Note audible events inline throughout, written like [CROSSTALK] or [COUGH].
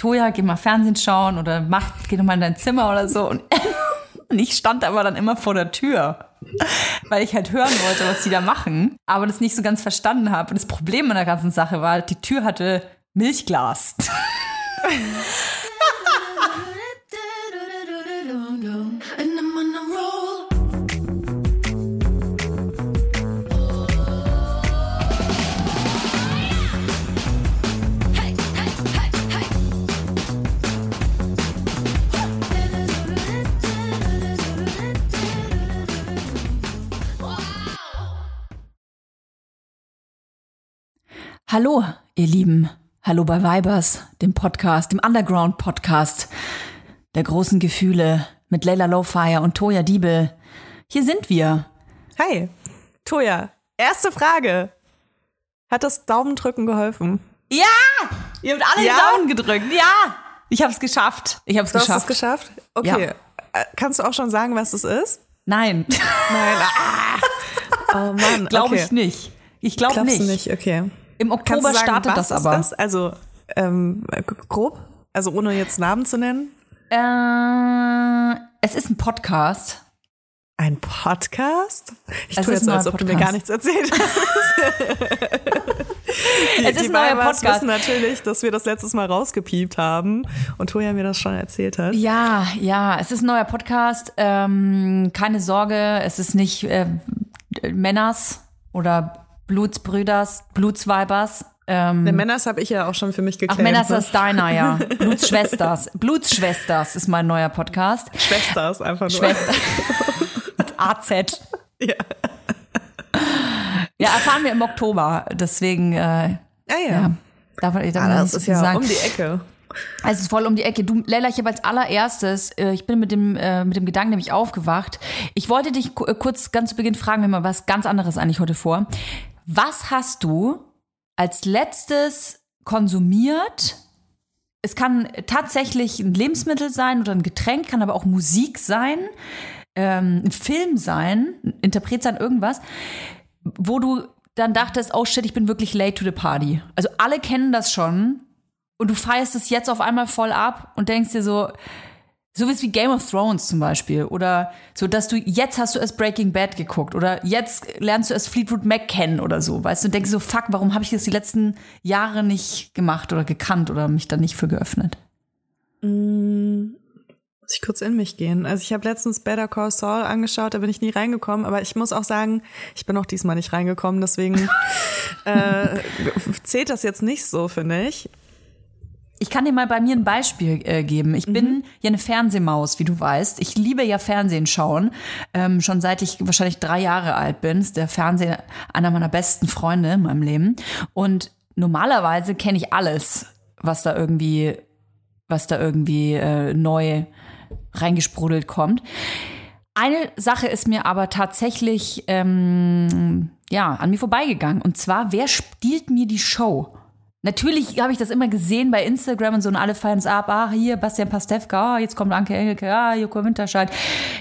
Toja, geh mal Fernsehen schauen oder mach, geh doch mal in dein Zimmer oder so. Und, [LAUGHS] und ich stand aber dann immer vor der Tür, weil ich halt hören wollte, was die da machen, aber das nicht so ganz verstanden habe. Und das Problem an der ganzen Sache war, die Tür hatte Milchglas. [LAUGHS] Hallo, ihr Lieben. Hallo bei Vibers, dem Podcast, dem Underground-Podcast der großen Gefühle mit Leila Lowfire und Toja Diebel. Hier sind wir. Hi, Toja. Erste Frage. Hat das Daumendrücken geholfen? Ja! Ihr habt alle Ja? den Daumen gedrückt. Ja! Ich hab's geschafft. Ich hab's Du hast es geschafft. geschafft? Okay. Äh, Kannst du auch schon sagen, was es ist? Nein, Nein. [LAUGHS] Ah. Oh Mann. glaube okay. ich nicht. Ich glaube Glaubst nicht. du nicht? Okay. Im Oktober sagen, startet das aber. Ist? Also ähm, grob? Also ohne jetzt Namen zu nennen? Äh, es ist ein Podcast. Ein Podcast? Ich Es tue jetzt so, als ob du mir Podcast. gar nichts erzählt hast. [LAUGHS] die, Es ist die ein neuer Podcast. wissen natürlich, dass wir das letztes Mal rausgepiept haben und Toja mir das schon erzählt hat. Ja, ja, es ist ein neuer Podcast. Ähm, keine Sorge, es ist nicht äh, Männers oder Blutsbrüders, Blutsweibers. Ähm, Den Männers habe ich ja auch schon für mich Ach, geklärt. Männers ne? ist deiner, ja. Blutsschwesters. [LAUGHS] Blutsschwesters ist mein neuer Podcast. Schwester ist einfach nur. Schwester. [LAUGHS] Mit AZ. Ja. Ja, erfahren wir im Oktober. Deswegen, äh, Ah ja. ja. Darf, darf Ah, das ist ja sagen. um die Ecke. Es ist voll um die Ecke. Du, Leila, ich habe als allererstes, äh, ich bin mit dem, äh, mit dem Gedanken nämlich aufgewacht. Ich wollte dich äh, kurz ganz zu Beginn fragen, wir haben mal was ganz anderes eigentlich heute vor. Was hast du als letztes konsumiert? Es kann tatsächlich ein Lebensmittel sein oder ein Getränk, kann aber auch Musik sein, ähm, ein Film sein, ein Interpret sein, irgendwas, wo du dann dachtest, oh shit, ich bin wirklich late to the party. Also alle kennen das schon, und du feierst es jetzt auf einmal voll ab und denkst dir so, so wie es wie Game of Thrones zum Beispiel oder so, dass du jetzt hast du erst Breaking Bad geguckt oder jetzt lernst du erst Fleetwood Mac kennen oder so, weißt du, und denkst so, fuck, warum habe ich das die letzten Jahre nicht gemacht oder gekannt oder mich da nicht für geöffnet? Muss ich kurz in mich gehen. Also ich habe letztens Better Call Saul angeschaut, da bin ich nie reingekommen, aber ich muss auch sagen, ich bin auch diesmal nicht reingekommen, deswegen [LAUGHS] äh, zählt das jetzt nicht so, finde ich. Ich kann dir mal bei mir ein Beispiel äh, geben. Ich bin ja eine Fernsehmaus, wie du weißt. Ich liebe ja Fernsehen schauen. Ähm, schon seit ich wahrscheinlich drei Jahre alt bin. Ist der Fernseher einer meiner besten Freunde in meinem Leben. Und normalerweise kenne ich alles, was da irgendwie, was da irgendwie äh, neu reingesprudelt kommt. Eine Sache ist mir aber tatsächlich ähm, ja an mir vorbeigegangen. Und zwar, wer stiehlt mir die Show? Natürlich habe ich das immer gesehen bei Instagram und so und alle feiern es ab. Ah, hier Bastian Pastewka, ah, jetzt kommt Anke Engelke, ah, Joko Winterscheid.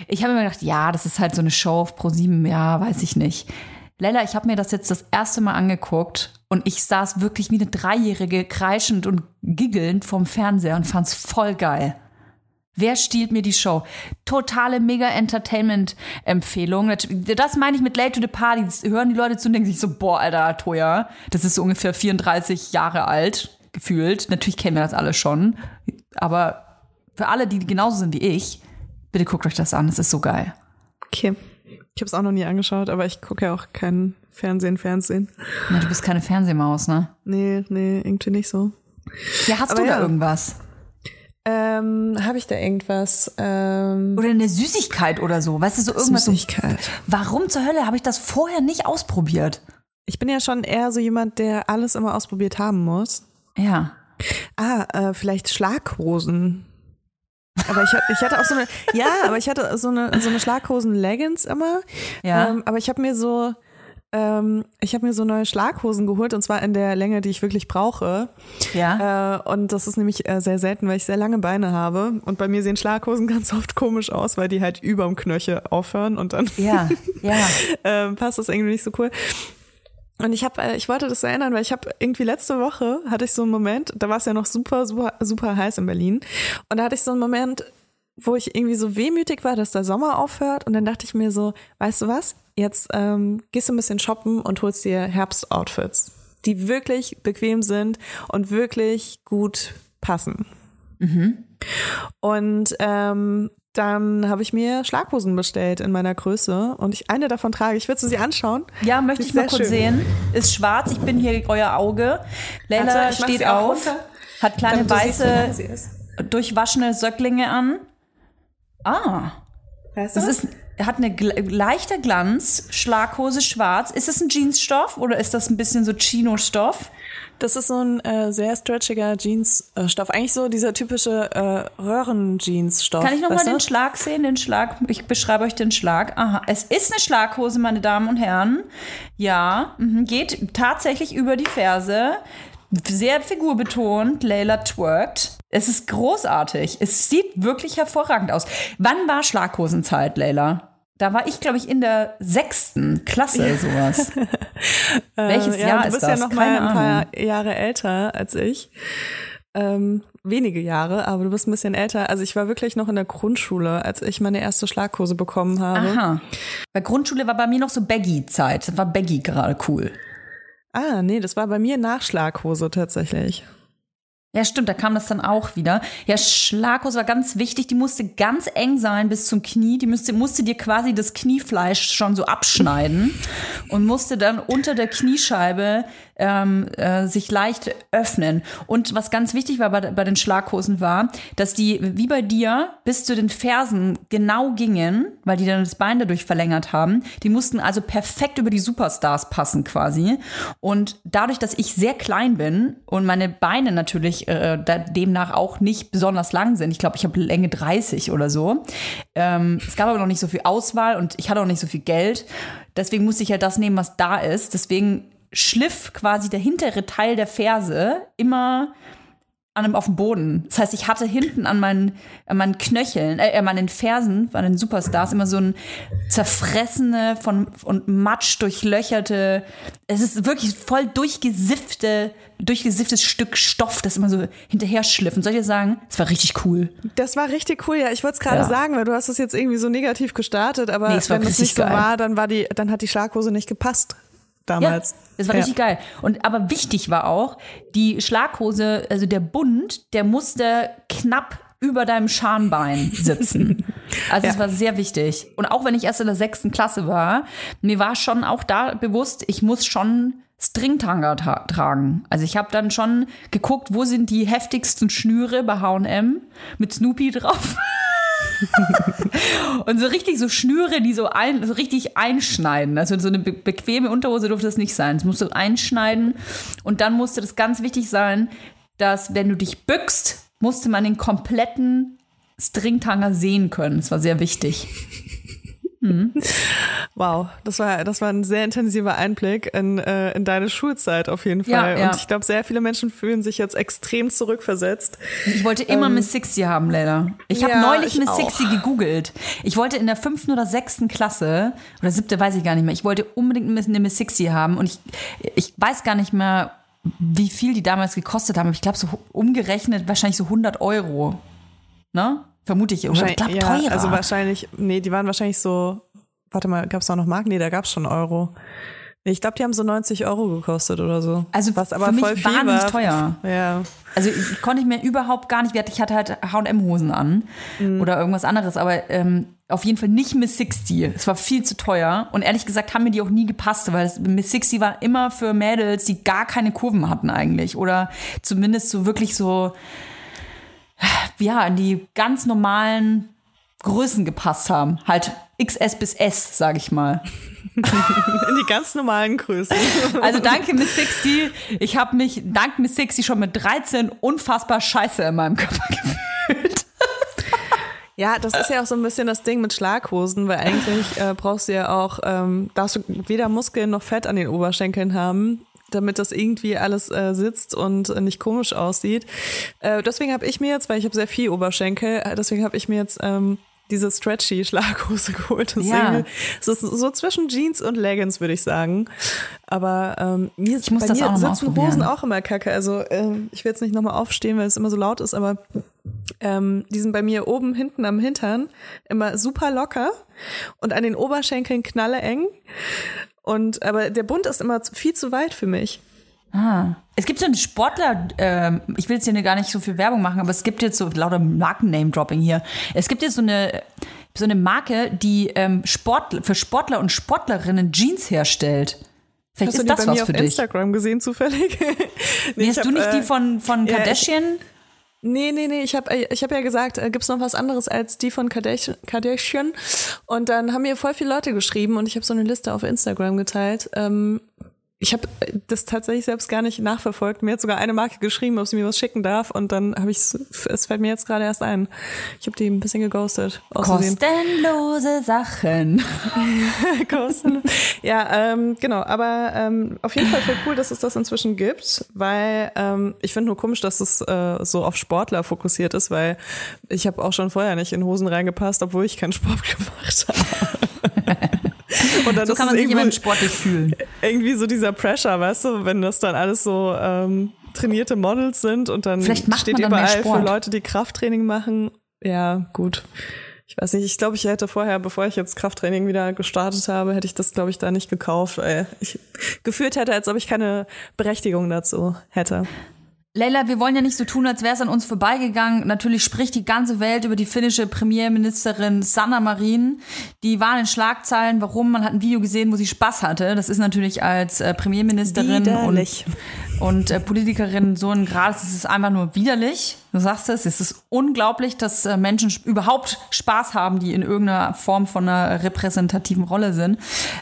Ich habe mir gedacht, ja, das ist halt so eine Show auf Pro7, ja, weiß ich nicht. Lella, ich habe mir das jetzt das erste Mal angeguckt und ich saß wirklich wie eine Dreijährige kreischend und giggelnd vorm Fernseher und fand's voll geil. Wer stiehlt mir die Show? Totale Mega-Entertainment-Empfehlung. Das meine ich mit Late to the Party. Das hören die Leute zu und denken sich so, boah, Alter, Toja, das ist so ungefähr 34 Jahre alt, gefühlt. Natürlich kennen wir das alle schon. Aber für alle, die genauso sind wie ich, bitte guckt euch das an. Das ist so geil. Okay. Ich habe es auch noch nie angeschaut, aber ich gucke ja auch kein Fernsehen, Fernsehen. Na, du bist keine Fernsehmaus, ne? Nee, nee, irgendwie nicht so. Ja, hast Aber du da ja. irgendwas? Ähm, habe ich da irgendwas? Ähm, Oder eine Süßigkeit oder so? Weißt du, so irgendwas. so- Süßigkeit. Warum zur Hölle habe ich das vorher nicht ausprobiert? Ich bin ja schon eher so jemand, der alles immer ausprobiert haben muss. Ja. Ah, äh, vielleicht Schlaghosen. Aber ich, hatte- ich hatte auch so eine, [LAUGHS] ja, aber ich hatte so eine, so eine Schlaghosen-Leggings immer. Ja. Ähm, aber ich habe mir so, ähm, ich habe mir so neue Schlaghosen geholt und zwar in der Länge, die ich wirklich brauche. Ja. Äh, und das ist nämlich äh, sehr selten, weil ich sehr lange Beine habe. Und bei mir sehen Schlaghosen [LAUGHS] ganz oft komisch aus, weil die halt überm Knöchel aufhören und dann Ja. Ja. [LAUGHS] ähm, passt das irgendwie nicht so cool. Und ich habe, äh, ich wollte das erinnern, weil ich habe irgendwie letzte Woche hatte ich so einen Moment, da war es ja noch super, super, super heiß in Berlin. Und da hatte ich so einen Moment, wo ich irgendwie so wehmütig war, dass der Sommer aufhört. Und dann dachte ich mir so, weißt du was? Jetzt ähm, gehst du ein bisschen shoppen und holst dir Herbstoutfits, die wirklich bequem sind und wirklich gut passen. Und ähm, dann habe ich mir Schlaghosen bestellt in meiner Größe und ich eine davon trage. Ich würde sie anschauen. Ja, möchte ich mal kurz schön. sehen. Ist schwarz, ich bin hier euer Auge. Leila mach steht auf, runter, hat kleine lang weiße, durchwaschene Söcklinge an. Ah, Weißt du? das ist, hat eine leichter Glanz, Schlaghose schwarz. Ist es ein Jeansstoff oder ist das ein bisschen so Chino-Stoff? Das ist so ein äh, sehr stretchiger Jeansstoff. Eigentlich so dieser typische äh, Röhren-Jeans-Stoff. Kann ich noch mal weißt du? den Schlag sehen? Den Schlag, ich beschreibe euch den Schlag. Aha, es ist eine Schlaghose, meine Damen und Herren. Ja, mhm, geht tatsächlich über die Ferse. Sehr figurbetont. Layla twerkt. Es ist großartig. Es sieht wirklich hervorragend aus. Wann war Schlaghosenzeit, Layla? Da war ich, glaube ich, in der sechsten Klasse, sowas. [LAUGHS] Welches Äh, ja, Jahr du ist bist das? ja noch mal ein paar Ahnung. Jahre älter als ich. Ähm, wenige Jahre, aber du bist ein bisschen älter. Also ich war wirklich noch in der Grundschule, als ich meine erste Schlaghose bekommen habe. Aha. Bei Grundschule war bei mir noch so Baggy-Zeit. Das war Baggy gerade cool. Ah, nee, das war bei mir nach Schlaghose tatsächlich. Ja, stimmt, da kam das dann auch wieder. Ja, Schlaghose war ganz wichtig. Die musste ganz eng sein bis zum Knie. Die musste, musste dir quasi das Kniefleisch schon so abschneiden und musste dann unter der Kniescheibe ähm, äh, sich leicht öffnen. Und was ganz wichtig war bei, bei den Schlaghosen war, dass die wie bei dir bis zu den Fersen genau gingen, weil die dann das Bein dadurch verlängert haben. Die mussten also perfekt über die Superstars passen quasi. Und dadurch, dass ich sehr klein bin und meine Beine natürlich äh, demnach auch nicht besonders lang sind, ich glaube, ich habe Länge 30 oder so. Ähm, es gab aber noch nicht so viel Auswahl und ich hatte auch nicht so viel Geld. Deswegen musste ich ja das nehmen, was da ist. Deswegen schliff quasi der hintere Teil der Ferse immer an einem, auf dem Boden. Das heißt, ich hatte hinten an meinen, an meinen Knöcheln, äh, an meinen Fersen, an den Superstars, immer so ein zerfressene von, und matsch durchlöcherte, es ist wirklich voll durchgesiffte, durchgesifftes Stück Stoff, das immer so hinterher schliff. Und soll ich dir sagen, es war richtig cool. Das war richtig cool, ja. Ich wollte es gerade Ja. sagen, weil du hast es jetzt irgendwie so negativ gestartet, aber Nee, wenn es nicht so geil. war, dann war die, dann hat die Schlaghose nicht gepasst damals. Ja, das war richtig geil. Und aber wichtig war auch, die Schlaghose, also der Bund, der musste knapp über deinem Schambein [LAUGHS] sitzen. Also es Ja. war sehr wichtig. Und auch wenn ich erst in der sechsten Klasse war, mir war schon auch da bewusst, ich muss schon Stringtanga tra tragen. Also ich habe dann schon geguckt, wo sind die heftigsten Schnüre bei H&M mit Snoopy drauf. [LAUGHS] [LAUGHS] Und so richtig so Schnüre, die so, ein, so richtig einschneiden. Also so eine be bequeme Unterhose durfte das nicht sein. Es musste einschneiden. Und dann musste das ganz wichtig sein, dass wenn du dich bückst, musste man den kompletten Stringtanger sehen können. Das war sehr wichtig. Wow, das war, das war ein sehr intensiver Einblick in, äh, in deine Schulzeit auf jeden Ja, Fall. ja. Und ich glaube, sehr viele Menschen fühlen sich jetzt extrem zurückversetzt. Ich wollte immer Miss Sixty haben, Leila. Ich habe ja, neulich ich Miss auch. Sixty gegoogelt. Ich wollte in der fünften oder sechsten Klasse, oder siebte, weiß ich gar nicht mehr, ich wollte unbedingt eine Miss Sixty haben. Und ich, ich weiß gar nicht mehr, wie viel die damals gekostet haben. Aber Ich glaube, so umgerechnet wahrscheinlich so 100 Euro. Ne? Vermute ich. Ich glaube, ja, teurer. also wahrscheinlich, nee, die waren wahrscheinlich so, warte mal, gab es auch noch Mark? Nee, da gab es schon Euro. Ich glaube, die haben so 90 Euro gekostet oder so. Also was aber für mich voll viel wahnsinnig war. teuer. Ja. Also ich konnte ich mir überhaupt gar nicht, ich hatte halt H&M-Hosen an oder irgendwas anderes, aber ähm, auf jeden Fall nicht Miss 60. Es war viel zu teuer und ehrlich gesagt haben mir die auch nie gepasst, weil Miss 60 war immer für Mädels, die gar keine Kurven hatten eigentlich oder zumindest so wirklich so, ja, in die ganz normalen Größen gepasst haben. Halt XS bis S, sag ich mal. In die ganz normalen Größen. [LAUGHS] Also danke Miss 60. Ich habe mich dank Miss 60 schon mit 13 unfassbar scheiße in meinem Körper [LAUGHS] gefühlt. Ja, das ist ja auch so ein bisschen das Ding mit Schlaghosen, weil eigentlich äh, brauchst du ja auch, ähm, darfst du weder Muskeln noch Fett an den Oberschenkeln haben, damit das irgendwie alles äh, sitzt und äh, nicht komisch aussieht. Äh, deswegen habe ich mir jetzt, weil ich habe sehr viel Oberschenkel, äh, deswegen habe ich mir jetzt ähm, diese stretchy Schlaghose [LAUGHS] geholt. Das, Ja. ist irgendwie- es ist so zwischen Jeans und Leggings, würde ich sagen. Aber ähm, mir, Ich muss bei das mir auch sitzen. Hosen auch immer kacke. Also ähm, ich will jetzt nicht nochmal aufstehen, weil es immer so laut ist, aber ähm, die sind bei mir oben, hinten am Hintern immer super locker und an den Oberschenkeln knalle eng. Und aber der Bund ist immer viel zu weit für mich. Ah. Es gibt so einen Sportler, ähm, ich will jetzt hier gar nicht so viel Werbung machen, aber es gibt jetzt so lauter Marken-Name-Dropping hier. Es gibt jetzt so eine, so eine Marke, die ähm, Sport, für Sportler und Sportlerinnen Jeans herstellt. Vielleicht Hast du ist die das bei mir was auf für dich. Instagram gesehen zufällig? [LAUGHS] nee, Nee, hast du nicht äh, die von, von ja, ich- Kardashian? Nee, nee, nee, ich habe ich hab ja gesagt, äh, gibt's noch was anderes als die von Kardashian? Kardashian? Und dann haben mir voll viele Leute geschrieben und ich habe so eine Liste auf Instagram geteilt. Ähm, ich habe das tatsächlich selbst gar nicht nachverfolgt. Mir hat sogar eine Marke geschrieben, ob sie mir was schicken darf und dann habe ich es fällt mir jetzt gerade erst ein. Ich habe die ein bisschen geghostet. Kostenlose Sachen. [LAUGHS] Kosten. ja, ähm, genau. Aber ähm, auf jeden Fall voll cool, dass es das inzwischen gibt, weil ähm, ich finde nur komisch, dass es äh, so auf Sportler fokussiert ist, weil ich habe auch schon vorher nicht in Hosen reingepasst, obwohl ich keinen Sport [LAUGHS] gemacht habe. [LAUGHS] [LAUGHS] Und dann So kann man sich irgendwie, immer sportlich fühlen. [LAUGHS] irgendwie so dieser Pressure, weißt du, wenn das dann alles so ähm, trainierte Models sind und dann Vielleicht macht steht man dann überall für. Leute, die Krafttraining machen. Ja, gut. Ich weiß nicht, ich glaube, ich hätte vorher, bevor ich jetzt Krafttraining wieder gestartet habe, hätte ich das, glaube ich, da nicht gekauft, weil ich [LAUGHS] gefühlt hätte, als ob ich keine Berechtigung dazu hätte. Leila, wir wollen ja nicht so tun, als wäre es an uns vorbeigegangen. Natürlich spricht die ganze Welt über die finnische Premierministerin Sanna Marin. Die waren in Schlagzeilen. Warum? Man hat ein Video gesehen, wo sie Spaß hatte. Das ist natürlich als äh, Premierministerin Widerlich. und, und äh, Politikerin so ein Grad. Es ist einfach nur widerlich. Du sagst es. Es ist unglaublich, dass äh, Menschen überhaupt Spaß haben, die in irgendeiner Form von einer repräsentativen Rolle sind.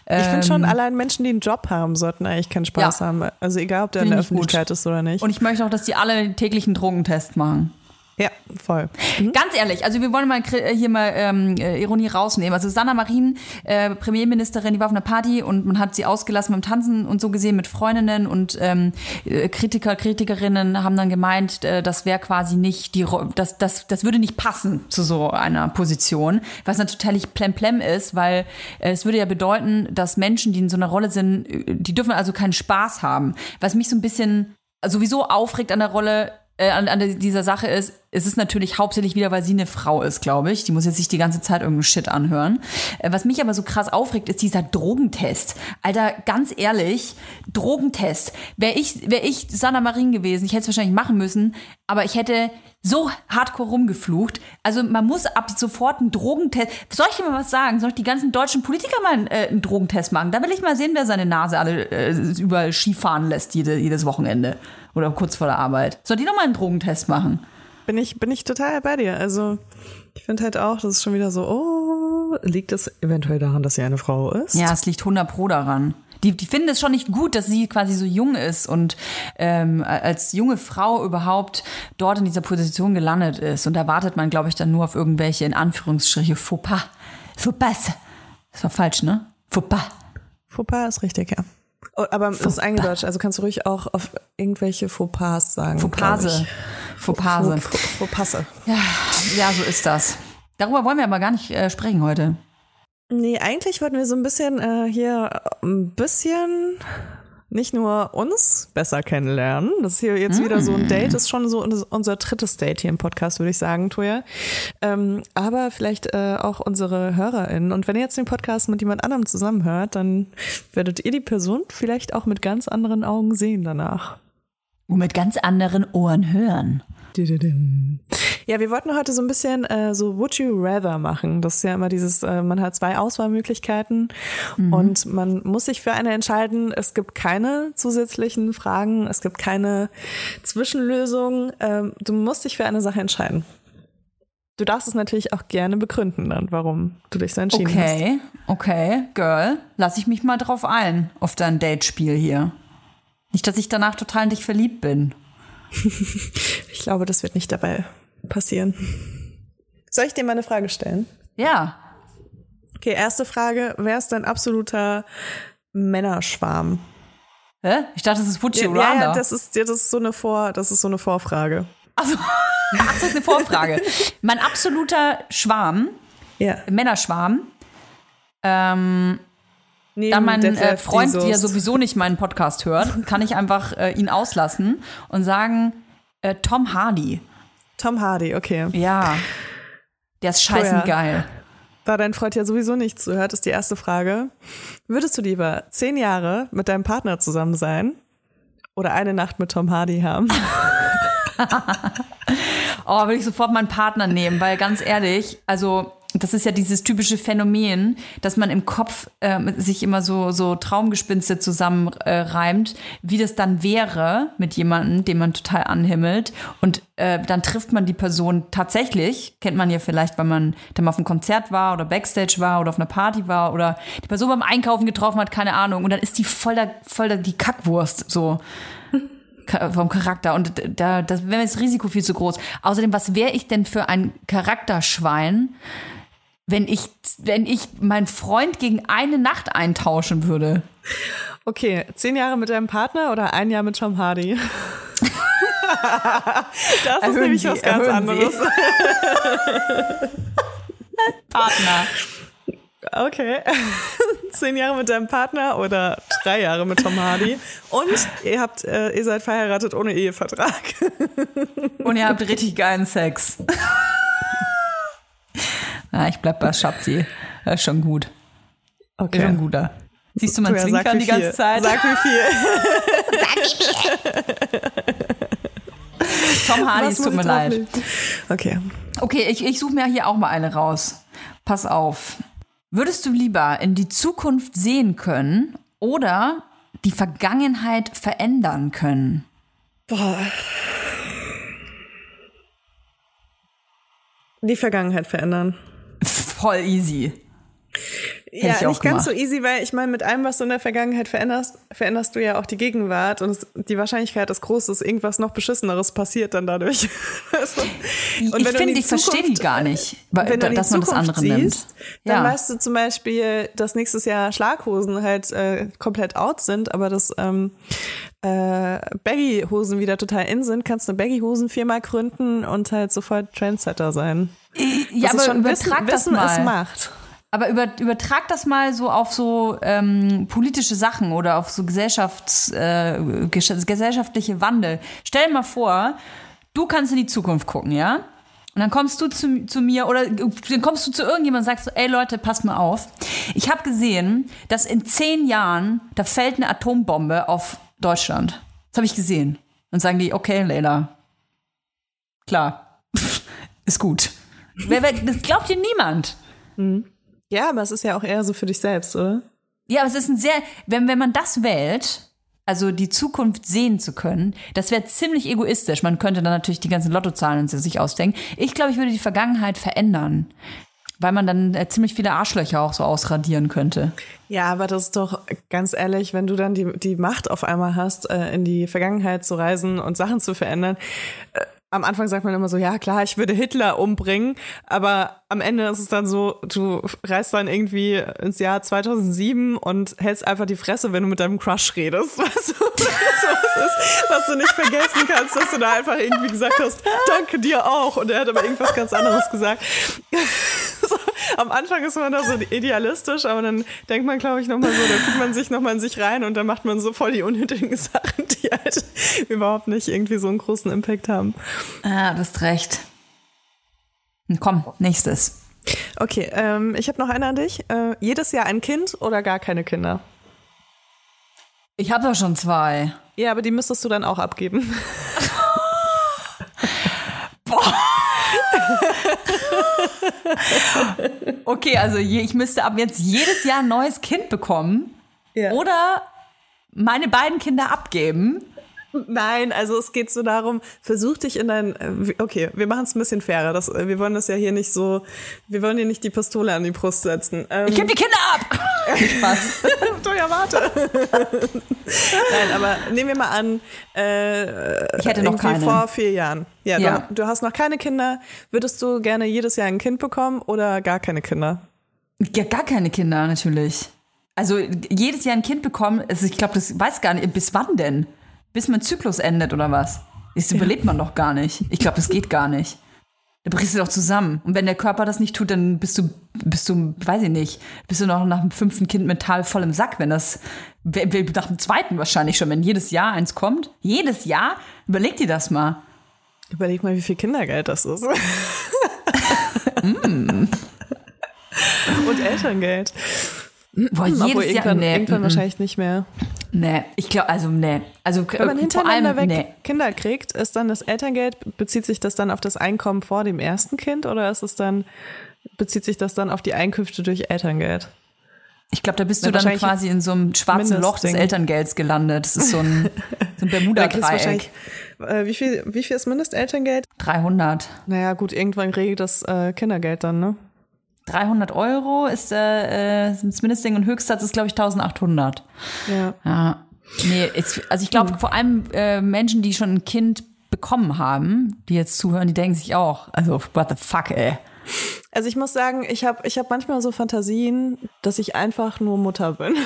Ich finde schon, Ähm, allein Menschen, die einen Job haben, sollten eigentlich keinen Spaß Ja. haben. Also egal, ob der in Finde der ich gut. Öffentlichkeit ist oder nicht. Und ich möchte auch, dass die alle den täglichen Drogentest machen. Ja, voll. Ganz ehrlich, also wir wollen mal äh, hier mal ähm, äh, Ironie rausnehmen. Also Sanna Marin, äh, Premierministerin, die war auf einer Party und man hat sie ausgelassen beim Tanzen und so gesehen mit Freundinnen und ähm, äh, Kritiker, Kritikerinnen haben dann gemeint, äh, das wäre quasi nicht die, das, das, das würde nicht passen zu so einer Position, was natürlich plemplem ist, weil äh, es würde ja bedeuten, dass Menschen, die in so einer Rolle sind, die dürfen also keinen Spaß haben. Was mich so ein bisschen sowieso aufregt an der Rolle, äh, an, an dieser Sache ist, es ist natürlich hauptsächlich wieder, weil sie eine Frau ist, glaube ich. Die muss jetzt nicht die ganze Zeit irgendeinen Shit anhören. Äh, was mich aber so krass aufregt, ist dieser Drogentest. Alter, ganz ehrlich, Drogentest. Wäre ich, wär ich Sanna Marin gewesen, ich hätte es wahrscheinlich machen müssen, aber ich hätte so hardcore rumgeflucht. Also man muss ab sofort einen Drogentest. Soll ich dir mal was sagen? Soll ich die ganzen deutschen Politiker mal einen, äh, einen Drogentest machen? Da will ich mal sehen, wer seine Nase alle äh, überall Skifahren lässt jede, jedes Wochenende. Oder kurz vor der Arbeit. Soll die noch mal einen Drogentest machen? Bin ich, bin ich total bei dir. Also ich finde halt auch, das ist schon wieder so, oh, liegt es eventuell daran, dass sie eine Frau ist? Ja, es liegt 100 pro daran. Die, die finden es schon nicht gut, dass sie quasi so jung ist und ähm, als junge Frau überhaupt dort in dieser Position gelandet ist. Und da wartet man, glaube ich, dann nur auf irgendwelche, in Anführungsstriche, Fauxpas. Fauxpas. Das war falsch, ne? Fauxpas. Fauxpas ist richtig, ja. Oh, aber es ist eingedeutscht, also kannst du ruhig auch auf irgendwelche Fauxpas sagen. Fauxpase. Fauxpase. Faux- Faux- Fauxpasse. Ja, so ist das. Darüber wollen wir aber gar nicht äh, sprechen heute. Nee, eigentlich wollten wir so ein bisschen äh, hier ein bisschen nicht nur uns besser kennenlernen. Das ist hier jetzt wieder so ein Date, das ist schon so unser- drittes Date hier im Podcast, würde ich sagen, Toja. Ähm, aber vielleicht äh, auch unsere HörerInnen. Und wenn ihr jetzt den Podcast mit jemand anderem zusammenhört, dann werdet ihr die Person vielleicht auch mit ganz anderen Augen sehen danach. Und mit ganz anderen Ohren hören. Ja, wir wollten heute so ein bisschen äh, so Would You Rather machen. Das ist ja immer dieses, äh, man hat zwei Auswahlmöglichkeiten und man muss sich für eine entscheiden. Es gibt keine zusätzlichen Fragen, es gibt keine Zwischenlösung. Ähm, du musst dich für eine Sache entscheiden. Du darfst es natürlich auch gerne begründen dann, warum du dich so entschieden hast. Okay, okay, Girl, lass ich mich mal drauf ein, auf dein Datespiel hier. Nicht, dass ich danach total in dich verliebt bin. [LAUGHS] Ich glaube, das wird nicht dabei passieren. Soll ich dir mal eine Frage stellen? Ja. Okay, erste Frage. Wer ist dein absoluter Männerschwarm? Hä? Ich dachte, das ist Would Ja, ja, ja, das ist, ja, das ist so eine Vor, das ist so eine Vorfrage. [LAUGHS] Ach, das ist eine Vorfrage. mein absoluter Schwarm Ja. Männerschwarm. Ähm, Neben da mein äh, Freund, die der Soest. sowieso nicht meinen Podcast hört, kann ich einfach äh, ihn auslassen und sagen, äh, Tom Hardy. Tom Hardy, okay. Ja. Der ist scheißen geil. Da dein Freund ja sowieso nicht zuhört, ist die erste Frage. Würdest du lieber zehn Jahre mit deinem Partner zusammen sein oder eine Nacht mit Tom Hardy haben? [LAUGHS] [LAUGHS] Oh, würde ich sofort meinen Partner nehmen, weil ganz ehrlich, also das ist ja dieses typische Phänomen, dass man im Kopf ähm, sich immer so, so Traumgespinste zusammenreimt, äh, wie das dann wäre mit jemandem, den man total anhimmelt. Und äh, dann trifft man die Person tatsächlich, kennt man ja vielleicht, weil man dann mal auf einem Konzert war oder Backstage war oder auf einer Party war oder die Person beim Einkaufen getroffen hat, keine Ahnung. Und dann ist die voll der, voll der, die Kackwurst so [LAUGHS] vom Charakter und da das wäre das Risiko viel zu groß. Außerdem, was wäre ich denn für ein Charakterschwein, wenn ich wenn ich meinen Freund gegen eine Nacht eintauschen würde? Okay, zehn Jahre mit deinem Partner oder ein Jahr mit Tom Hardy? [LAUGHS] das ist Erhöhen nämlich Sie, was ganz anderes. Partner. Okay. [LAUGHS] Zehn Jahre mit deinem Partner oder drei Jahre mit Tom Hardy. Und ihr habt, äh, ihr seid verheiratet ohne Ehevertrag. Und ihr habt richtig geilen Sex. Ah, ich bleib bei Schatzi. Das ist schon gut. Ist schon guter. Siehst du sag Zwinkern wie die ganze. Zeit? Sag wie viel. [LAUGHS] Tom Hardy, es tut mir leid. Okay. Okay, ich, ich suche mir hier auch mal eine raus. Pass auf. Würdest du lieber in die Zukunft sehen können oder die Vergangenheit verändern können? Boah. Die Vergangenheit verändern. Voll easy. Hätte ja, nicht ganz gemacht. so easy, weil ich meine, mit allem, was du in der Vergangenheit veränderst, veränderst du ja auch die Gegenwart und es, die Wahrscheinlichkeit ist groß, dass irgendwas noch Beschisseneres passiert dann dadurch. [LAUGHS] Und ich finde, ich verstehe die gar nicht, weil, wenn die dass man das andere nimmt. siehst, dann Ja. weißt du zum Beispiel, dass nächstes Jahr Schlaghosen halt äh, komplett out sind, aber dass ähm, äh, Baggy-Hosen wieder total in sind, kannst du Baggy-Hosen-Firma gründen und halt sofort Trendsetter sein. Ja, aber schon Wissen, übertrag das Wissen mal. Macht. Aber über, übertrag das mal so auf so ähm, politische Sachen oder auf so Gesellschafts, äh, ges gesellschaftliche Wandel. Stell dir mal vor, du kannst in die Zukunft gucken, ja? Und dann kommst du zu, zu mir oder dann kommst du zu irgendjemandem und sagst so, ey Leute, passt mal auf. Ich habe gesehen, dass in zehn Jahren, da fällt eine Atombombe auf Deutschland. Das habe ich gesehen. Dann sagen die, okay, Leila, klar, [LAUGHS] ist gut. Das glaubt dir niemand. Ja, aber es ist ja auch eher so für dich selbst, oder? Ja, aber es ist ein sehr, wenn, wenn man das wählt, also die Zukunft sehen zu können, das wäre ziemlich egoistisch. Man könnte dann natürlich die ganzen Lottozahlen und sich ausdenken. Ich glaube, ich würde die Vergangenheit verändern, weil man dann äh, ziemlich viele Arschlöcher auch so ausradieren könnte. Ja, aber das ist doch ganz ehrlich, wenn du dann die, die Macht auf einmal hast, äh, in die Vergangenheit zu reisen und Sachen zu verändern. Äh, am Anfang sagt man immer so, ja klar, ich würde Hitler umbringen, aber am Ende ist es dann so, du reist dann irgendwie ins Jahr 2007 und hältst einfach die Fresse, wenn du mit deinem Crush redest. [LAUGHS] Was ist, was du nicht vergessen kannst, dass du da einfach irgendwie gesagt hast, danke dir auch. Und er hat aber irgendwas ganz anderes gesagt. [LAUGHS] so, am Anfang ist man da so idealistisch, aber dann denkt man, glaube ich, nochmal so, dann fühlt man sich nochmal in sich rein und dann macht man so voll die unnötigen [LAUGHS] Sachen, die halt überhaupt nicht irgendwie so einen großen Impact haben. Ah, du hast recht. Komm, nächstes. Okay, ähm, ich habe noch eine an dich. Äh, jedes Jahr ein Kind oder gar keine Kinder? Ich habe doch schon zwei. Ja, aber die müsstest du dann auch abgeben. [LAUGHS] [LAUGHS] [LAUGHS] Okay, also je, ich müsste ab jetzt jedes Jahr ein neues Kind bekommen Ja. oder meine beiden Kinder abgeben. Nein, also es geht so darum, versuch dich in dein, äh, okay, wir machen es ein bisschen fairer. Das, äh, wir wollen das ja hier nicht so, wir wollen dir nicht die Pistole an die Brust setzen. Ähm, Ich gebe die Kinder ab. [LAUGHS] Spaß. [LAUGHS] du ja warte. Nein, aber nehmen wir mal an, äh, Ich hätte noch keine. vor vier Jahren. Ja, Ja. Du, du hast noch keine Kinder. Würdest du gerne jedes Jahr ein Kind bekommen oder gar keine Kinder? Ja, gar keine Kinder, natürlich. Also jedes Jahr ein Kind bekommen, also ich glaube, das weiß gar nicht, bis wann denn? Bis mein Zyklus endet oder was? Das überlebt man doch gar nicht. Ich glaube, das geht gar nicht. Da brichst du doch zusammen. Und wenn der Körper das nicht tut, dann bist du, bist du, weiß ich nicht, bist du noch nach dem fünften Kind mental voll im Sack, wenn das, nach dem zweiten wahrscheinlich schon, wenn jedes Jahr eins kommt. Jedes Jahr? Überleg dir das mal. Überleg mal, wie viel Kindergeld das ist. [LAUGHS] Mm. Und Elterngeld. Boah, Hm, Obwohl jedes Jahr, irgendwann, nee, irgendwann wahrscheinlich nicht mehr. nee, ich glaube, also nee. Also Wenn man äh, vor allem, hintereinander weg nee. Kinder kriegt, ist dann das Elterngeld, bezieht sich das dann auf das Einkommen vor dem ersten Kind oder ist es dann, bezieht sich das dann auf die Einkünfte durch Elterngeld? Ich glaube, da bist Na, du dann quasi in so einem schwarzen Loch des. Elterngelds gelandet. Das ist so ein, so ein [LAUGHS] Bermuda-Dreieck. wahrscheinlich, äh, wie viel, wie viel ist Mindestelterngeld? 300. Naja, gut, irgendwann regelt das äh, Kindergeld dann, ne? 300 Euro ist äh, äh, das Mindestding und Höchstsatz ist, glaube ich, 1800. Ja. Ja. Nee, jetzt, also ich glaube, vor allem äh, Menschen, die schon ein Kind bekommen haben, die jetzt zuhören, die denken sich auch, also what the fuck, ey. Also ich muss sagen, ich habe ich hab manchmal so Fantasien, dass ich einfach nur Mutter bin. [LAUGHS]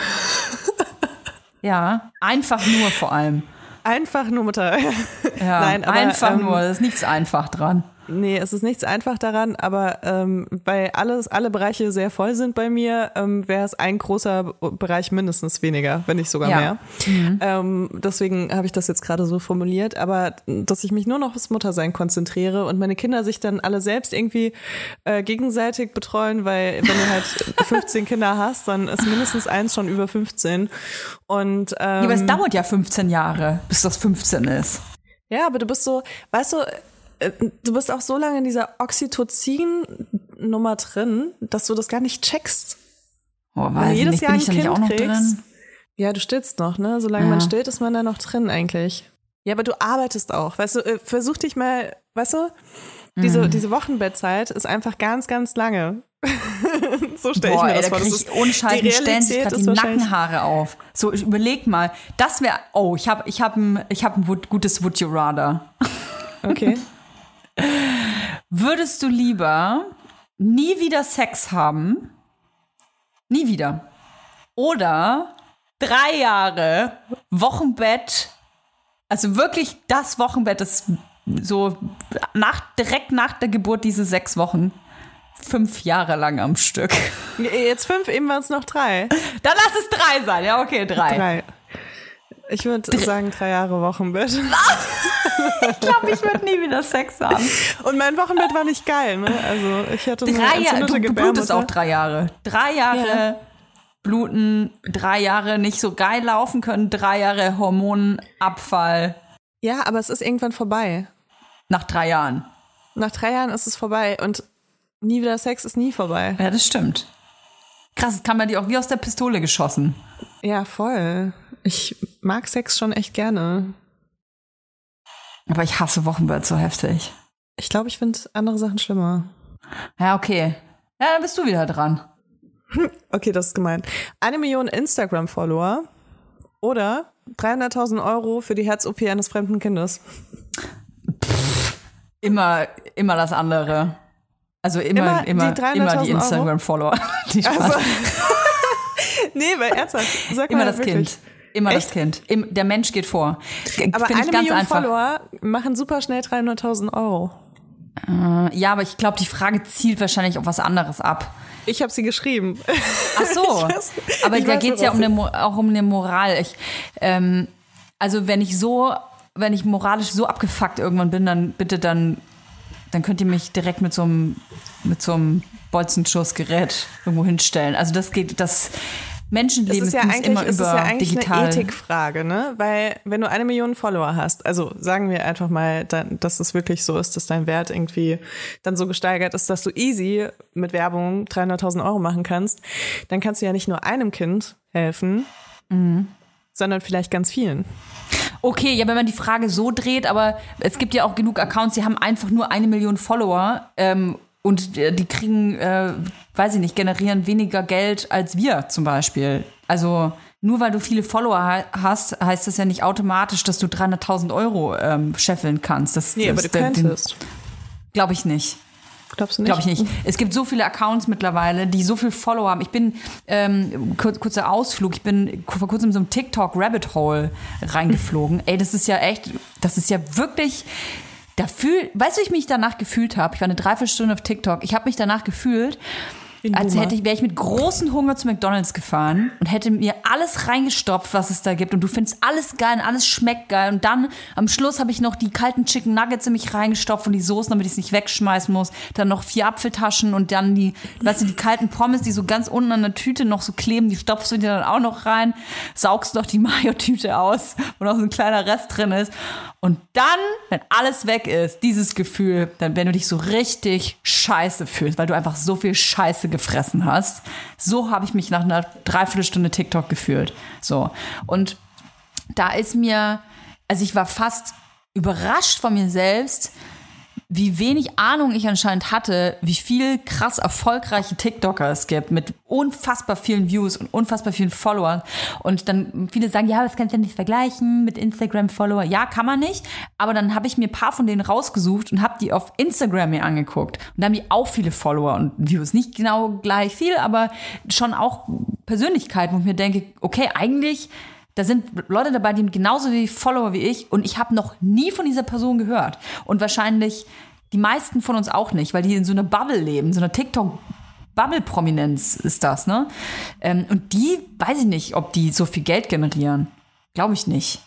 Ja, einfach nur vor allem. Einfach nur Mutter. Ja, [LAUGHS] Nein, aber, einfach ähm, nur, da ist nichts einfach dran. Nee, es ist nichts einfach daran, aber ähm, weil alles, alle Bereiche sehr voll sind bei mir, ähm, wäre es ein großer Bereich mindestens weniger, wenn nicht sogar Ja. mehr. Ähm, deswegen habe ich das jetzt gerade so formuliert, aber dass ich mich nur noch aufs Muttersein konzentriere und meine Kinder sich dann alle selbst irgendwie äh, gegenseitig betreuen, weil wenn du halt [LAUGHS] 15 Kinder hast, dann ist mindestens eins schon über 15. Und ähm, Ja, aber es dauert ja 15 Jahre, bis das 15 ist. ja, aber du bist so, weißt du, du bist auch so lange in dieser Oxytocin-Nummer drin, dass du das gar nicht checkst. Oh, weiß jedes nicht, Jahr bin ein da Kind auch noch kriegst. drin? Ja, du stillst noch, ne? Solange Ja. man stillt, ist man da noch drin eigentlich. Ja, aber du arbeitest auch. Weißt du, äh, versuch dich mal, weißt du, diese, Mhm. diese Wochenbettzeit ist einfach ganz, ganz lange. [LAUGHS] so stelle ich mir ey, das da vor. Das krieg ist, ich ohne Scheiß, Realität gerade die Nackenhaare auf. So, überleg mal, das wäre, oh, ich habe ich hab ein, ich hab ein gutes Would You Rather. Okay. [LAUGHS] Würdest du lieber nie wieder Sex haben? Nie wieder. Oder drei Jahre Wochenbett, also wirklich das Wochenbett, das so nach, direkt nach der Geburt diese sechs Wochen, fünf Jahre lang am Stück. Jetzt fünf, eben waren es noch drei. Dann lass es drei sein. Ja, okay, drei. Drei. Ich würde sagen, drei Jahre Wochenbett. Ich glaube, ich würde nie wieder Sex haben. Und mein Wochenbett war nicht geil, ne? Also ich hatte eine Drei Jahre, du, du blutest auch drei Jahre. Drei Jahre Ja. bluten, drei Jahre nicht so geil laufen können, drei Jahre Hormonabfall Ja, aber es ist irgendwann vorbei. nach drei Jahren. Nach drei Jahren ist es vorbei und nie wieder Sex ist nie vorbei. Ja, das stimmt. Krass, das kam bei dir auch wie aus der Pistole geschossen. Ja, voll. Ich mag Sex schon echt gerne. Aber ich hasse Wochenbett so heftig. Ich glaube, ich finde andere Sachen schlimmer. Ja, okay. Ja, dann bist du wieder dran. [LAUGHS] Okay, das ist gemein. Eine Million Instagram-Follower oder 300.000 Euro für die Herz-OP eines fremden Kindes. Immer, immer das andere. Also immer, Immer immer, die immer, 300.000 [LAUGHS] die Instagram-Follower. Die Spaß. Also, [LAUGHS] nee, weil ernsthaft, sag immer das wirklich. Kind. Immer Echt? das Kind. Der Mensch geht vor. Aber Find eine Million einfach. Follower machen super schnell 300.000 Euro. Ja, aber ich glaube, die Frage zielt wahrscheinlich auf was anderes ab. Ich habe sie geschrieben. Ach so. [LAUGHS] Weiß- aber da geht es ja um eine, auch um eine Moral. Ich, ähm, also wenn ich so, wenn ich moralisch so abgefuckt irgendwann bin, dann bitte dann, dann könnt ihr mich direkt mit so einem, mit so einem Bolzenschussgerät irgendwo hinstellen. Also das geht, das Menschenleben ist ja eigentlich, immer es ist über ja eigentlich digital. eine Ethikfrage, ne? Weil wenn du eine Million Follower hast, also sagen wir einfach mal, dass es wirklich so ist, dass dein Wert irgendwie dann so gesteigert ist, dass du easy mit Werbung 300.000 Euro machen kannst, dann kannst du ja nicht nur einem Kind helfen, Mhm. sondern vielleicht ganz vielen. Okay, ja, wenn man die Frage so dreht, aber es gibt ja auch genug Accounts, die haben einfach nur eine Million Follower ähm, und äh, die kriegen, äh, weiß ich nicht, generieren weniger Geld als wir zum Beispiel. Also nur weil du viele Follower ha hast, heißt das ja nicht automatisch, dass du 300.000 Euro ähm, scheffeln kannst. Das, Nee, aber das, du könntest. Glaube ich nicht. Glaubst du nicht? Glaube ich nicht. Es gibt so viele Accounts mittlerweile, die so viel Follower haben. Ich bin, ähm, kur kurzer Ausflug, ich bin vor kurzem in so einem TikTok-Rabbit Hole reingeflogen. [LAUGHS] Ey, das ist ja echt, das ist ja wirklich, da fühl, weißt du, wie ich mich danach gefühlt habe? Ich war eine Dreiviertelstunde auf TikTok. Ich habe mich danach gefühlt, als hätte ich, wäre ich mit großem Hunger zu McDonalds gefahren und hätte mir alles reingestopft, was es da gibt. Und du findest alles geil und alles schmeckt geil. Und dann am Schluss habe ich noch die kalten Chicken Nuggets in mich reingestopft und die Soßen, damit ich es nicht wegschmeißen muss. Dann noch vier Apfeltaschen und dann die, weißt du, die kalten Pommes, die so ganz unten an der Tüte noch so kleben, die stopfst du dir dann auch noch rein, saugst noch die [LAUGHS] Mayo-Tüte aus, wo noch so ein kleiner Rest drin ist. Und dann, wenn alles weg ist, dieses Gefühl, dann, wenn du dich so richtig scheiße fühlst, weil du einfach so viel Scheiße gefressen hast, so habe ich mich nach einer Dreiviertelstunde TikTok gefühlt. So. Und da ist mir, also ich war fast überrascht von mir selbst, wie wenig Ahnung ich anscheinend hatte, wie viel krass erfolgreiche TikToker es gibt mit unfassbar vielen Views und unfassbar vielen Followern. Und dann viele sagen, ja, das kannst du ja nicht vergleichen mit Instagram-Follower. Ja, kann man nicht. Aber dann habe ich mir ein paar von denen rausgesucht und habe die auf Instagram mir angeguckt. Und da haben die auch viele Follower und Views. Nicht genau gleich viel, aber schon auch Persönlichkeiten, wo ich mir denke, okay, eigentlich da sind Leute dabei, die genauso viele Follower wie ich und ich habe noch nie von dieser Person gehört. Und wahrscheinlich die meisten von uns auch nicht, weil die in so einer Bubble leben, so einer TikTok- Bubble-Prominenz ist das, ne? Ähm, und die, weiß ich nicht, ob die so viel Geld generieren. Glaube ich nicht.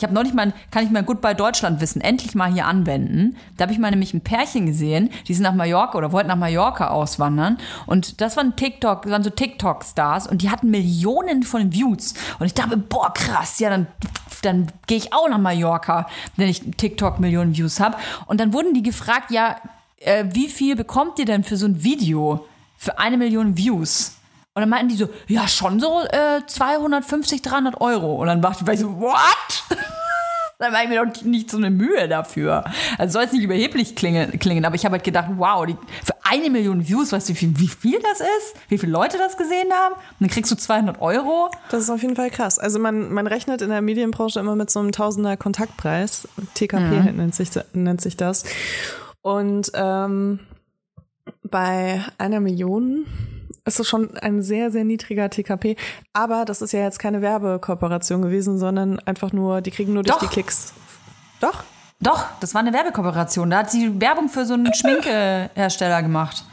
Ich habe neulich mal, kann ich mal Goodbye Deutschland wissen, endlich mal hier anwenden. Da habe ich mal nämlich ein Pärchen gesehen, die sind nach Mallorca oder wollten nach Mallorca auswandern. Und das waren TikTok, das waren so TikTok-Stars und die hatten Millionen von Views. Und ich dachte, boah, krass, ja, dann, dann gehe ich auch nach Mallorca, wenn ich TikTok Millionen Views habe. Und dann wurden die gefragt, ja, äh, wie viel bekommt ihr denn für so ein Video? Für eine Million Views? Und dann meinten die so, ja, schon so äh, 250, 300 Euro. Und dann war ich so, what? [LAUGHS] Dann mache ich mir doch nicht so eine Mühe dafür. Also soll es nicht überheblich klingen, klingen aber ich habe halt gedacht, wow, die, für eine Million Views, weißt du, wie viel, wie viel das ist? Wie viele Leute das gesehen haben? Und dann kriegst du 200 Euro. Das ist auf jeden Fall krass. Also man, man rechnet in der Medienbranche immer mit so einem Tausender Kontaktpreis. TKP nennt, sich, nennt sich das. Und ähm, bei einer Million ist es schon ein sehr, sehr niedriger TKP. Aber das ist ja jetzt keine Werbekooperation gewesen, sondern einfach nur, die kriegen nur durch Doch. die Klicks. Doch? Doch, das war eine Werbekooperation. Da hat sie Werbung für so einen Schminkehersteller gemacht.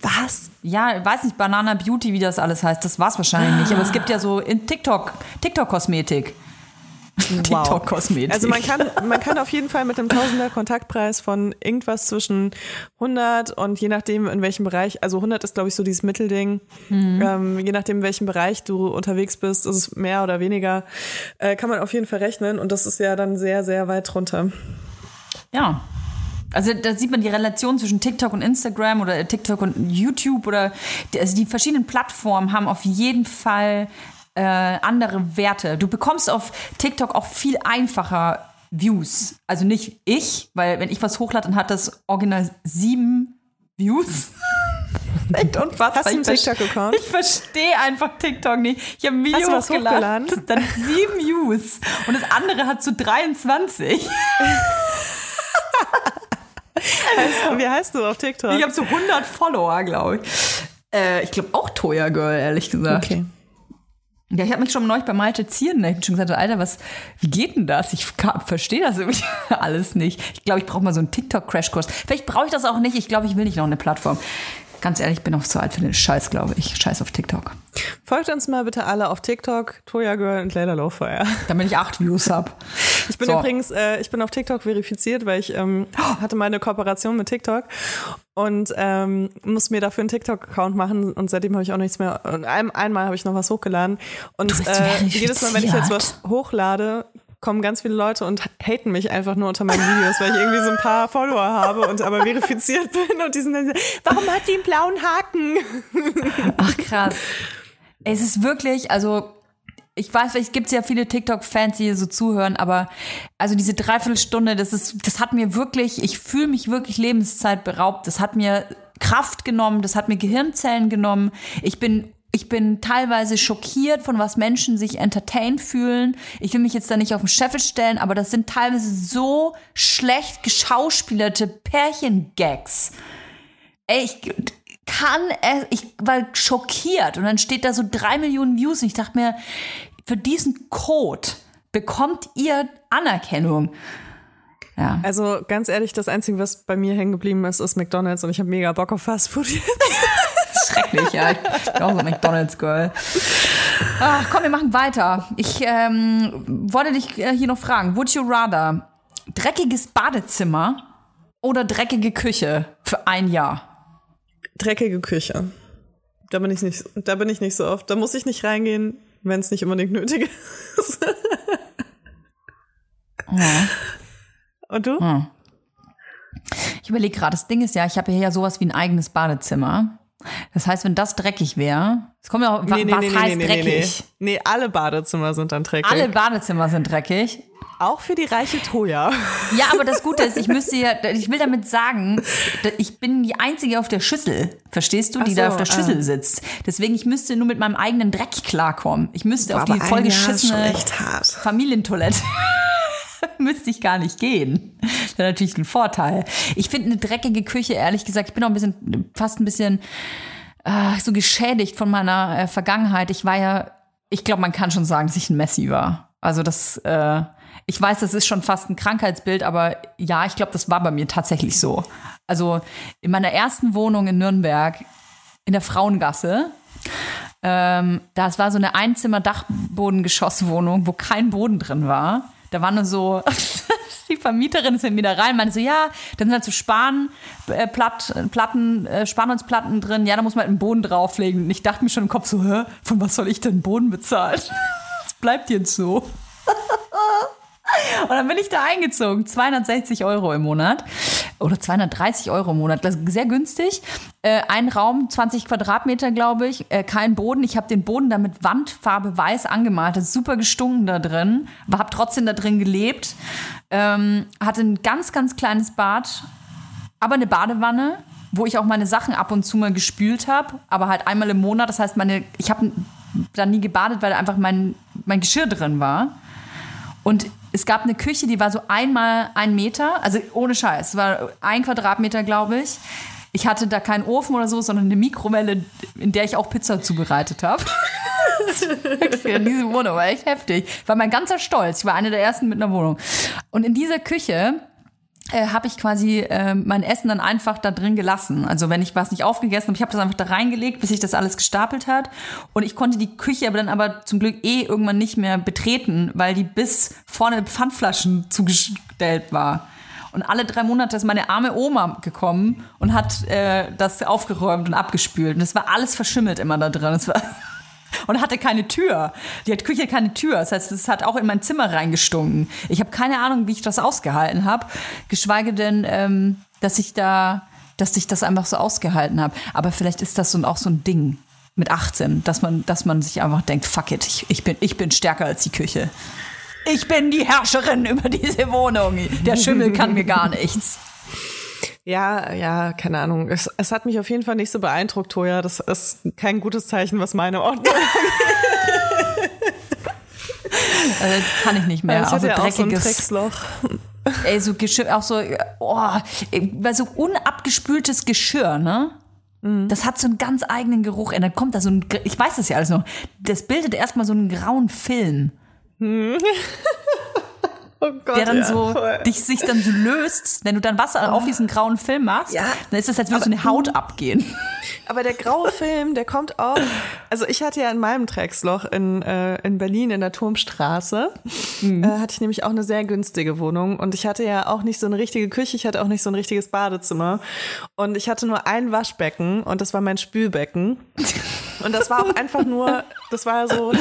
Was? Ja, weiß nicht, Banana Beauty, wie das alles heißt. Das war's wahrscheinlich nicht. Aber es gibt ja so in TikTok, TikTok-Kosmetik. TikTok-Kosmetik. Also man kann, man kann auf jeden Fall mit dem Tausender Kontaktpreis von irgendwas zwischen 100 und je nachdem in welchem Bereich, also 100 ist glaube ich so dieses Mittelding, ähm, je nachdem in welchem Bereich du unterwegs bist, ist es mehr oder weniger, äh, kann man auf jeden Fall rechnen und das ist ja dann sehr, sehr weit drunter. Ja. Also da sieht man die Relation zwischen TikTok und Instagram oder TikTok und YouTube oder also die verschiedenen Plattformen haben auf jeden Fall äh, andere Werte. Du bekommst auf TikTok auch viel einfacher Views. Also nicht ich, weil wenn ich was hochlade, dann hat das original sieben Views. [LAUGHS] Echt unfassbar. Hast du einen Ich verste- TikTok-Account? Ich verstehe einfach TikTok nicht. Ich habe ein Video Hast du was hochgeladen. dann sieben Views. Und das andere hat so 23. Wie heißt du auf TikTok? Ich habe so 100 Follower, glaube ich. Äh, ich glaube auch Toya Girl, ehrlich gesagt. okay. Ja, ich habe mich schon neulich bei Malte Zieren ich schon gesagt, Alter, was, wie geht denn das? Ich verstehe das irgendwie [LAUGHS] alles nicht. Ich glaube, ich brauche mal so einen TikTok-Crashkurs. Vielleicht brauche ich das auch nicht. Ich glaube, ich will nicht noch eine Plattform. Ganz ehrlich, ich bin auch zu alt für den Scheiß, glaube ich. Scheiß auf TikTok. Folgt uns mal bitte alle auf TikTok, Toya Girl und Layla Lowfire. Damit ich acht Views habe. Ich bin So. übrigens, äh, ich bin auf TikTok verifiziert, weil ich ähm, hatte meine Kooperation mit TikTok und ähm, musste mir dafür einen TikTok-Account machen und seitdem habe ich auch nichts mehr. Und ein, einmal habe ich noch was hochgeladen und äh, jedes Mal, wenn ich jetzt was hochlade, kommen ganz viele Leute und haten mich einfach nur unter meinen Videos, weil ich irgendwie so ein paar Follower habe und aber verifiziert [LAUGHS] bin und die sind dann so, warum hat die einen blauen Haken? Ach, krass. Es ist wirklich, also ich weiß, vielleicht gibt ja viele TikTok-Fans, die hier so zuhören, aber also diese Dreiviertelstunde, das ist, das hat mir wirklich, ich fühle mich wirklich Lebenszeit beraubt. Das hat mir Kraft genommen, das hat mir Gehirnzellen genommen. Ich bin ich bin teilweise schockiert, von was Menschen sich entertained fühlen. Ich will mich jetzt da nicht auf den Scheffel stellen, aber das sind teilweise so schlecht geschauspielerte Pärchengags. Ey, ich kann es, ich war schockiert und dann steht da so drei Millionen Views und ich dachte mir, für diesen Code bekommt ihr Anerkennung. Ja. Also ganz ehrlich, das Einzige, was bei mir hängen geblieben ist, ist McDonalds und ich habe mega Bock auf Fastfood jetzt. [LAUGHS] Schrecklich, ja. Ich bin auch so McDonalds-Girl. Ach, komm, wir machen weiter. Ich ähm, wollte dich äh, hier noch fragen. Would you rather dreckiges Badezimmer oder dreckige Küche für ein Jahr? Dreckige Küche. Da bin ich nicht, da bin ich nicht so oft. Da muss ich nicht reingehen, wenn es nicht unbedingt nötig ist. Und du? Hm. Ich überlege gerade, das Ding ist ja, ich habe hier ja sowas wie ein eigenes Badezimmer. Das heißt, wenn das dreckig wäre, es kommt ja auch, wa- was heißt dreckig? nee. Nee, alle Badezimmer sind dann dreckig. Alle Badezimmer sind dreckig. Auch für die reiche Toja. Ja, aber das Gute ist, ich müsste ja, ich will damit sagen, ich bin die Einzige auf der Schüssel, verstehst du, die Ach da so, auf der ah. Deswegen sitzt. Deswegen, ich müsste nur mit meinem eigenen Dreck klarkommen. Ich müsste auf die vollgeschissene. Familientoilette. [LAUGHS] müsste ich gar nicht gehen. Das wäre natürlich ein Vorteil. Ich finde eine dreckige Küche, ehrlich gesagt, ich bin auch ein bisschen, fast ein bisschen äh, so geschädigt von meiner äh, Vergangenheit. Ich war ja, ich glaube, man kann schon sagen, dass ich ein Messi war. Also das, äh, ich weiß, das ist schon fast ein Krankheitsbild, aber ja, ich glaube, das war bei mir tatsächlich so. Also in meiner ersten Wohnung in Nürnberg, in der Frauengasse, ähm, das war so eine Einzimmer-Dachbodengeschosswohnung, wo kein Boden drin war. Da war nur so, [LAUGHS] die Vermieterin ist mit mir da rein, meinte so, ja, da sind halt so Span, äh, Platt, äh, Spanholzplatten drin, ja, da muss man halt einen Boden drauflegen. Und ich dachte mir schon im Kopf so, hä, von was soll ich denn Boden bezahlen? [LAUGHS] Das bleibt jetzt so. Und dann bin ich da eingezogen. 260 Euro im Monat. Oder 230 Euro im Monat. Das ist sehr günstig. Äh, ein Raum, 20 Quadratmeter, glaube ich. Äh, kein Boden. Ich habe den Boden da mit Wandfarbe weiß angemalt. Das ist super gestunken da drin. Aber habe trotzdem da drin gelebt. Ähm, hatte ein ganz, ganz kleines Bad. Aber eine Badewanne, wo ich auch meine Sachen ab und zu mal gespült habe. Aber halt einmal im Monat. Das heißt, meine, ich habe da nie gebadet, weil einfach mein, mein Geschirr drin war. Und es gab eine Küche, die war so einmal ein Meter, also ohne Scheiß, war ein Quadratmeter, glaube ich. Ich hatte da keinen Ofen oder so, sondern eine Mikrowelle, in der ich auch Pizza zubereitet habe. [LAUGHS] In diese Wohnung war echt heftig. War mein ganzer Stolz. Ich war eine der ersten mit einer Wohnung. Und in dieser Küche äh, habe ich quasi äh, mein Essen dann einfach da drin gelassen. Also wenn ich was nicht aufgegessen habe, ich habe das einfach da reingelegt, bis sich das alles gestapelt hat. Und ich konnte die Küche aber dann aber zum Glück eh irgendwann nicht mehr betreten, weil die bis vorne Pfandflaschen zugestellt war. Und alle drei Monate ist meine arme Oma gekommen und hat äh, das aufgeräumt und abgespült. Und es war alles verschimmelt immer da drin. Es war und hatte keine Tür. Die hat Küche keine Tür. Das heißt, es hat auch in mein Zimmer reingestunken. Ich habe keine Ahnung, wie ich das ausgehalten habe. Geschweige denn, ähm, dass ich da, dass ich das einfach so ausgehalten habe. Aber vielleicht ist das so, auch so ein Ding mit 18, dass man, dass man sich einfach denkt, fuck it, ich, ich, bin, ich bin stärker als die Küche. Ich bin die Herrscherin [LAUGHS] über diese Wohnung. Der Schimmel kann mir gar nichts. Ja, ja, keine Ahnung. Es, es hat mich auf jeden Fall nicht so beeindruckt, Toja. Das ist kein gutes Zeichen, was meine Ordnung [LAUGHS] Also jetzt kann ich nicht mehr. Ich hatte so ja auch so ein Drecksloch. [LAUGHS] Ey, so Geschirr, auch so, oh, so unabgespültes Geschirr, ne? Das hat so einen ganz eigenen Geruch. Und dann kommt da so ein, ich weiß das ja alles noch, das bildet erstmal so einen grauen Film, [LAUGHS] Oh Gott, der dann ja, so, voll. dich sich dann so löst. Wenn du dann Wasser auf diesen grauen Film machst, Ja. dann ist das, als würde so eine Haut abgehen. [LAUGHS] Aber der graue Film, der kommt auch. Also ich hatte ja in meinem Drecksloch in, äh, in Berlin in der Turmstraße, Mhm. äh, hatte ich nämlich auch eine sehr günstige Wohnung und ich hatte ja auch nicht so eine richtige Küche, ich hatte auch nicht so ein richtiges Badezimmer und ich hatte nur ein Waschbecken und das war mein Spülbecken und das war auch [LAUGHS] einfach nur, das war so.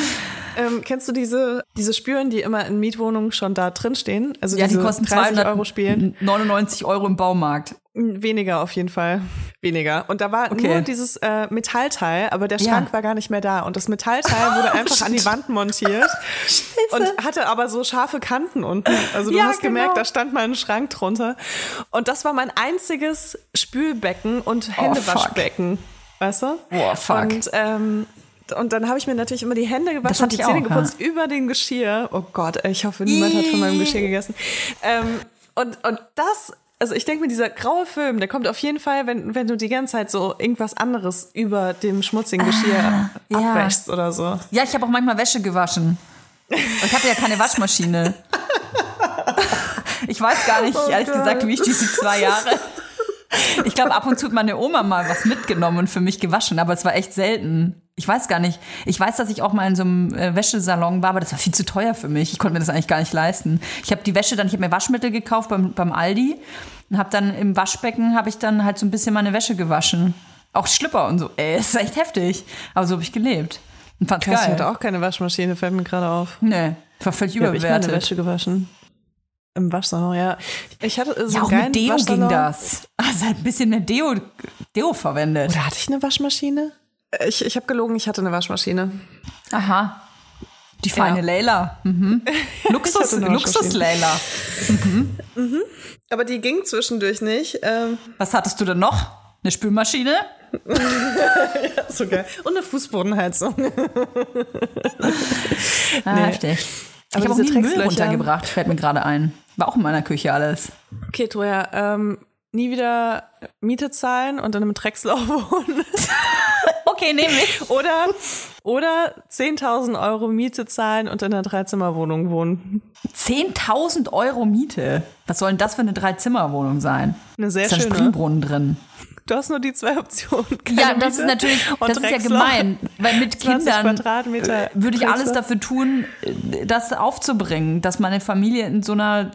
Ähm, kennst du diese, diese Spülen, die immer in Mietwohnungen schon da drin stehen? Also Ja, die kosten 30 Euro Spielen? 299 Euro im Baumarkt. Weniger auf jeden Fall. Weniger. Und da war Okay. nur dieses äh, Metallteil, aber der Ja. Schrank war gar nicht mehr da. Und das Metallteil wurde [LAUGHS] einfach an die Wand montiert und hatte aber so scharfe Kanten unten. Also du Ja, hast gemerkt, genau. da stand mal ein Schrank drunter. Und das war mein einziges Spülbecken und Oh, Händewaschbecken. Weißt du? Boah, fuck. Und, ähm, und dann habe ich mir natürlich immer die Hände gewaschen und die ich Zähne auch, geputzt über dem Geschirr. Oh Gott, ich hoffe, niemand hat von meinem Geschirr gegessen. Ähm, und, und das, also ich denke mir, dieser graue Film, der kommt auf jeden Fall, wenn, wenn du die ganze Zeit so irgendwas anderes über dem schmutzigen Geschirr ja. abwäschst oder so. Ja, ich habe auch manchmal Wäsche gewaschen. Ich hatte ja keine Waschmaschine. Ich weiß gar nicht, Oh ehrlich Gott. gesagt, wie ich diese zwei Jahre. Ich glaube, ab und zu hat meine Oma mal was mitgenommen und für mich gewaschen, aber es war echt selten. Ich weiß gar nicht. Ich weiß, dass ich auch mal in so einem äh, Wäschesalon war, aber das war viel zu teuer für mich. Ich konnte mir das eigentlich gar nicht leisten. Ich habe die Wäsche dann, ich habe mir Waschmittel gekauft beim, beim Aldi und habe dann im Waschbecken habe ich dann halt so ein bisschen meine Wäsche gewaschen. Auch Schlipper und so. Ey, ist echt heftig. Aber so habe ich gelebt. Und fand's Krass, ich geil. hatte auch keine Waschmaschine, fällt mir gerade auf. Nee, war völlig Wie hab ich meine überbewertet. Wäsche gewaschen? Im Waschsalon, ja. Ich hatte so Ja, auch mit Deo ging Waschsalon. das. Also ein bisschen mehr Deo, Deo verwendet. Oder hatte ich eine Waschmaschine? Ich, ich habe gelogen, ich hatte eine Waschmaschine. Aha. Die feine Ja. Leila. Mhm. [LAUGHS] Luxus, Luxus Leila. Aber die ging zwischendurch nicht. Ähm, Was hattest du denn noch? Eine Spülmaschine? [LAUGHS] so geil. Und eine Fußbodenheizung. [LAUGHS] Ah, Nee. heftig. Aber ich habe auch diese nie Müll runtergebracht, fällt mir gerade ein. War auch in meiner Küche alles. Okay, Toja, ähm, nie wieder Miete zahlen und in einem Dreckslauch wohnen. Okay, nehme ich. [LAUGHS] Oder, oder 10.000 Euro Miete zahlen und in einer Dreizimmerwohnung wohnen. 10.000 Euro Miete. Was soll denn das für eine Dreizimmerwohnung sein? Eine sehr ist da ein schöne. Springbrunnen drin? Du hast nur die zwei Optionen. Keine Ja, das Miete ist natürlich, das ist ja gemein, weil mit 20 Kindern äh, würde ich alles dafür tun, äh, das aufzubringen, dass meine Familie in so einer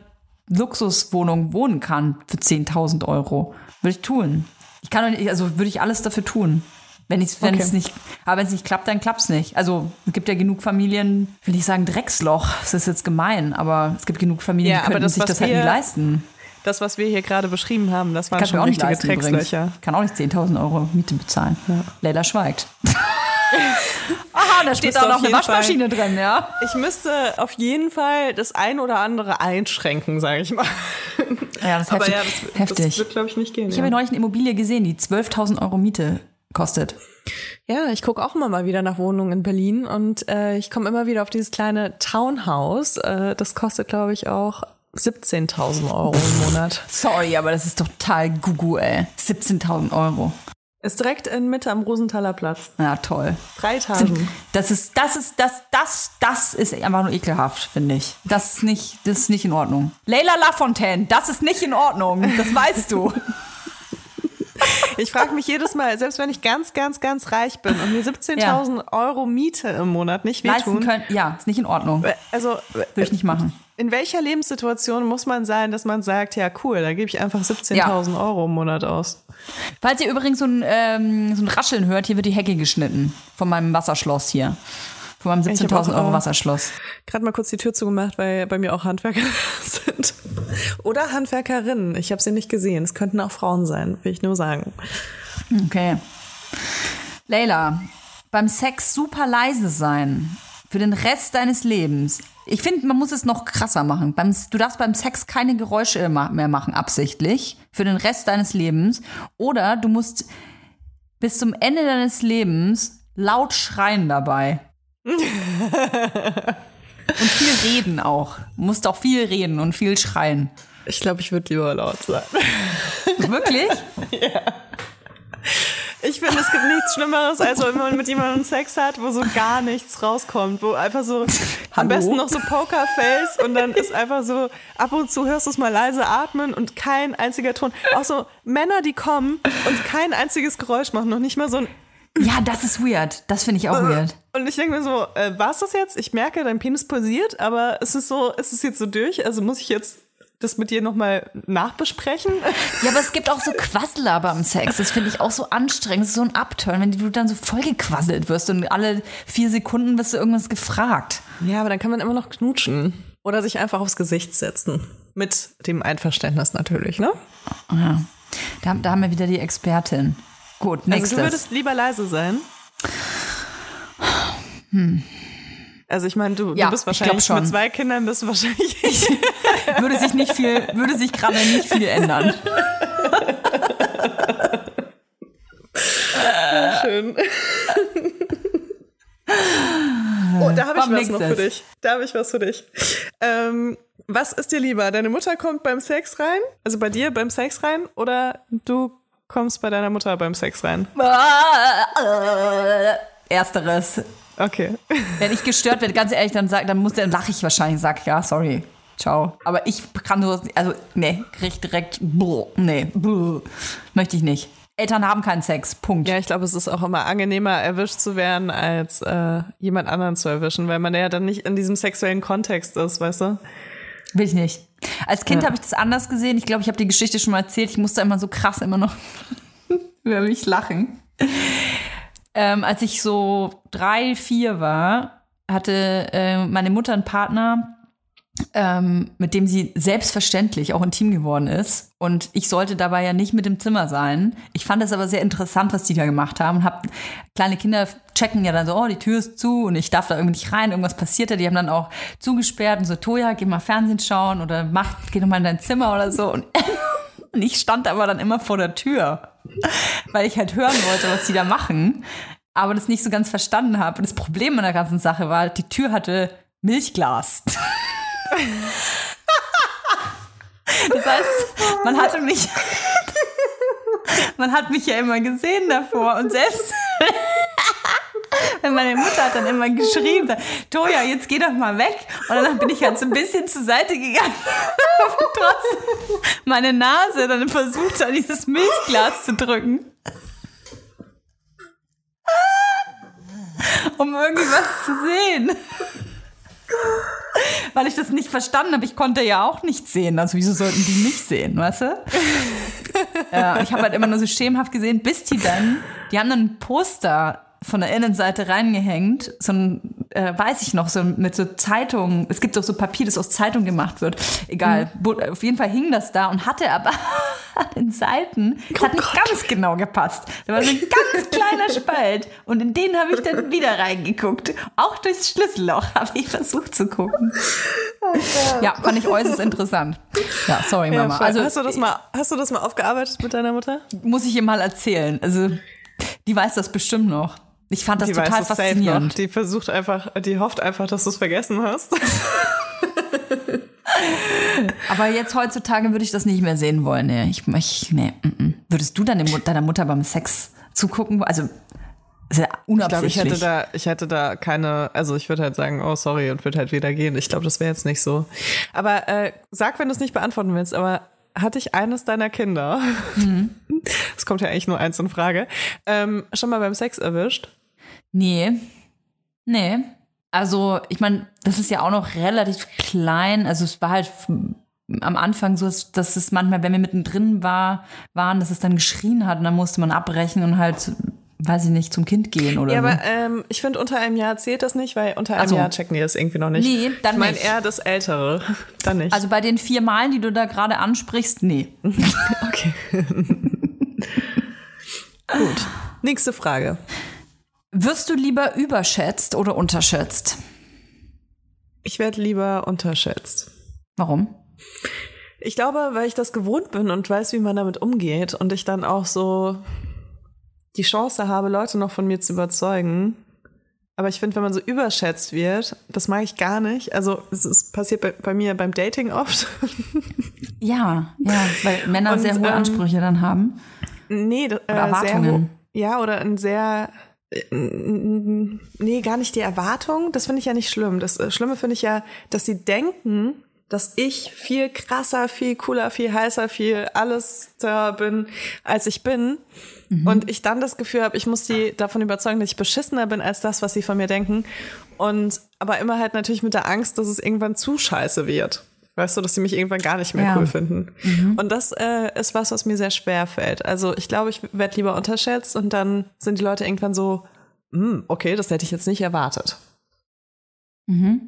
Luxuswohnung wohnen kann für 10.000 Euro. Würde ich tun. Ich kann doch nicht, also würde ich alles dafür tun. Wenn ich, wenn Okay. es nicht, aber wenn es nicht klappt, dann klappt's nicht. Also es gibt ja genug Familien, will ich sagen Drecksloch, das ist jetzt gemein, aber es gibt genug Familien, Ja, die aber das, sich das halt nie leisten. Das, was wir hier gerade beschrieben haben, das waren Kann ich schon auch nicht richtige leisten. Dreckslöcher. Kann auch nicht 10.000 Euro Miete bezahlen. Leila schweigt. [LAUGHS] Aha, da steht auch noch eine Waschmaschine drin, ja? Ich müsste auf jeden Fall das ein oder andere einschränken, sage ich mal. Ja, das ist Aber heftig. ja, das, heftig. das wird, glaube ich, nicht gehen. ich ja. habe neulich eine Immobilie gesehen, die 12.000 Euro Miete kostet. Ja, ich gucke auch immer mal wieder nach Wohnungen in Berlin und äh, ich komme immer wieder auf dieses kleine Townhouse. Äh, das kostet, glaube ich, auch 17.000 Euro im Monat. [LAUGHS] Sorry, aber das ist total gugu, ey. 17.000 Euro. Ist direkt in Mitte am Rosenthaler Platz. Ja, toll. Drei Etagen. Das ist, das ist, das, das, das ist einfach nur ekelhaft, finde ich. Das ist nicht, das ist nicht in Ordnung. Leila Lafontaine, das ist nicht in Ordnung. Das weißt du. [LAUGHS] Ich frage mich jedes Mal, selbst wenn ich ganz, ganz, ganz reich bin und mir 17.000 Euro Miete im Monat nicht Leisten wehtun. können, ja, ist nicht in Ordnung. Also, Würde ich nicht machen. in welcher Lebenssituation muss man sein, dass man sagt, ja cool, da gebe ich einfach 17.000 Euro im Monat aus? Falls ihr übrigens so ein, ähm, so ein Rascheln hört, hier wird die Hecke geschnitten. Von meinem Wasserschloss hier. Von meinem Ich hab 17.000 auch, Euro äh, Wasserschloss. Gerade mal kurz die Tür zugemacht, weil bei mir auch Handwerker [LAUGHS] sind. Oder Handwerkerinnen. Ich habe sie nicht gesehen. Es könnten auch Frauen sein, will ich nur sagen. Okay. Leila, beim Sex super leise sein. Für den Rest deines Lebens. Ich finde, man muss es noch krasser machen. Beim, du darfst beim Sex keine Geräusche mehr machen, absichtlich. Für den Rest deines Lebens. Oder du musst bis zum Ende deines Lebens laut schreien dabei. Und viel reden auch. Du musst auch viel reden und viel schreien. Ich glaube, ich würde lieber laut sein. Wirklich? [LAUGHS] Ich finde, es gibt nichts Schlimmeres, als wenn man mit jemandem Sex hat, wo so gar nichts rauskommt, wo einfach so am besten noch so Pokerface und dann ist einfach so, ab und zu hörst du es mal leise atmen und kein einziger Ton. Auch so Männer, die kommen und kein einziges Geräusch machen, noch nicht mal so ein Ja, das ist weird. Das finde ich auch weird. Und ich denke mir so, äh, war es das jetzt? Ich merke, dein Penis pulsiert, aber ist es so, ist es jetzt so durch? Also muss ich jetzt das mit dir nochmal nachbesprechen? Ja, aber es gibt auch so Quasseler beim Sex. Das finde ich auch so anstrengend. Das ist so ein Upturn, wenn du dann so vollgequasselt wirst und alle vier Sekunden bist du irgendwas gefragt. Ja, aber dann kann man immer noch knutschen. Oder sich einfach aufs Gesicht setzen. Mit dem Einverständnis natürlich, ne? Ja. Da, da haben wir wieder die Expertin. Gut, nächstes. Also du würdest lieber leise sein? Also ich meine, du, Ja, du bist wahrscheinlich schon. mit zwei Kindern bist du wahrscheinlich [LAUGHS] würde sich nicht viel, würde sich gerade nicht viel ändern. schön. Oh, da habe ich Komm, was noch für dich. Da habe ich was für dich. Ähm, was ist dir lieber? Deine Mutter kommt beim Sex rein? Also bei dir beim Sex rein? Oder du kommst bei deiner Mutter beim Sex rein? Ersteres. Okay. [LAUGHS] Wenn ich gestört werde, ganz ehrlich, dann sag, dann muss, dann lache ich wahrscheinlich, sag ja, sorry. ciao. Aber ich kann sowas, also, nee, krieg direkt, nee, möchte ich nicht. Eltern haben keinen Sex, Punkt. Ja, ich glaube, es ist auch immer angenehmer, erwischt zu werden, als äh, jemand anderen zu erwischen, weil man ja dann nicht in diesem sexuellen Kontext ist, weißt du? Will ich nicht. Als Kind Ja. habe ich das anders gesehen. Ich glaube, ich habe die Geschichte schon mal erzählt. Ich musste immer so krass immer noch [LAUGHS] über mich lachen. Ähm, als ich so drei, vier war, hatte äh, meine Mutter einen Partner, ähm, mit dem sie selbstverständlich auch intim geworden ist. Und ich sollte dabei ja nicht mit im Zimmer sein. Ich fand es aber sehr interessant, was die da gemacht haben. Hab, kleine Kinder checken ja dann so, oh, die Tür ist zu und ich darf da irgendwie nicht rein, irgendwas passiert da. Die haben dann auch zugesperrt und so, Toja, geh mal Fernsehen schauen oder mach, geh doch mal in dein Zimmer oder so. Und, und [LAUGHS] ich stand aber dann immer vor der Tür, weil ich halt hören wollte, was die da machen. Aber das nicht so ganz verstanden habe. Und das Problem an der ganzen Sache war, die Tür hatte Milchglas. [LAUGHS] [LAUGHS] Das heißt, man hatte mich, [LAUGHS] man hat mich ja immer gesehen davor und selbst [LAUGHS] wenn meine Mutter hat dann immer geschrien, sagt, Toja, jetzt geh doch mal weg. Und dann bin ich halt so ein bisschen zur Seite gegangen und trotzdem meine Nase dann versucht, an dieses Milchglas zu drücken. Um irgendwie was zu sehen. Weil ich das nicht verstanden habe. Ich konnte ja auch nichts sehen. Also wieso sollten die mich sehen, weißt du? [LAUGHS] ja, ich habe halt immer nur so schemenhaft gesehen, bis die dann, die haben dann ein Poster von der Innenseite reingehängt, so ein, äh, weiß ich noch, so mit so Zeitungen. Es gibt auch so Papier, das aus Zeitung gemacht wird. Egal. Bu- Auf jeden Fall hing das da und hatte aber [LAUGHS] an den Seiten, es hat nicht ganz genau gepasst. Da war so ein ganz kleiner Spalt und in den habe ich dann wieder reingeguckt. Auch durchs Schlüsselloch [LAUGHS] habe ich versucht zu gucken. Ja, fand ich äußerst interessant. Ja, sorry, Ja, Mama. voll. also hast, du das mal, hast du das mal aufgearbeitet mit deiner Mutter? muss ich ihr mal erzählen. Also, die weiß das bestimmt noch. Ich fand das die total faszinierend. Die versucht einfach, die hofft einfach, dass du es vergessen hast. [LAUGHS] Aber jetzt heutzutage würde ich das nicht mehr sehen wollen. Nee, ich, ich, nee, mm, mm. Würdest du deine, deiner Mutter beim Sex zugucken? Also, sehr Ich glaube, unabsichtlich. ich hätte da, ich hätte da keine, also ich würde halt sagen, oh sorry und würde halt wieder gehen. Ich glaube, das wäre jetzt nicht so. Aber äh, sag, wenn du es nicht beantworten willst, aber hatte ich eines deiner Kinder, [LAUGHS] es kommt ja eigentlich nur eins in Frage, ähm, schon mal beim Sex erwischt? Nee. Nee. Also, ich meine, das ist ja auch noch relativ klein. Also, es war halt am Anfang so, dass es manchmal, wenn wir mittendrin war, waren, dass es dann geschrien hat und dann musste man abbrechen und halt, weiß ich nicht, zum Kind gehen oder Ja, so. aber ähm, ich finde, unter einem Jahr zählt das nicht, weil unter einem so. Jahr checken die das irgendwie noch nicht. Nee, dann ich meine nicht. eher das Ältere. Dann nicht. Also bei den vier Malen, die du da gerade ansprichst, nee. [LAUGHS] okay. [LAUGHS] Gut. Nächste Frage. Wirst du lieber überschätzt oder unterschätzt? Ich werde lieber unterschätzt. Warum? Ich glaube, weil ich das gewohnt bin und weiß, wie man damit umgeht und ich dann auch so die Chance habe, Leute noch von mir zu überzeugen. Aber ich finde, wenn man so überschätzt wird, das mag ich gar nicht. Also es, passiert bei, bei mir beim Dating oft. [LAUGHS] Ja, ja, weil Männer Und, sehr hohe ähm, Ansprüche dann haben. nee, äh, Erwartungen. Sehr, ja, oder ein sehr nee, gar nicht die Erwartung. Das finde ich ja nicht schlimm. Das äh, Schlimme finde ich ja, dass sie denken, dass ich viel krasser, viel cooler, viel heißer, viel alles da bin, als ich bin. Und ich dann das Gefühl habe, ich muss die davon überzeugen, dass ich beschissener bin als das, was sie von mir denken. Und aber immer halt natürlich mit der Angst, dass es irgendwann zu scheiße wird. Weißt du, dass sie mich irgendwann gar nicht mehr Ja. cool finden. Und das äh, ist was, was mir sehr schwer fällt. Also ich glaube, ich werde lieber unterschätzt und dann sind die Leute irgendwann so, "Hm, okay, das hätte ich jetzt nicht erwartet. Mhm.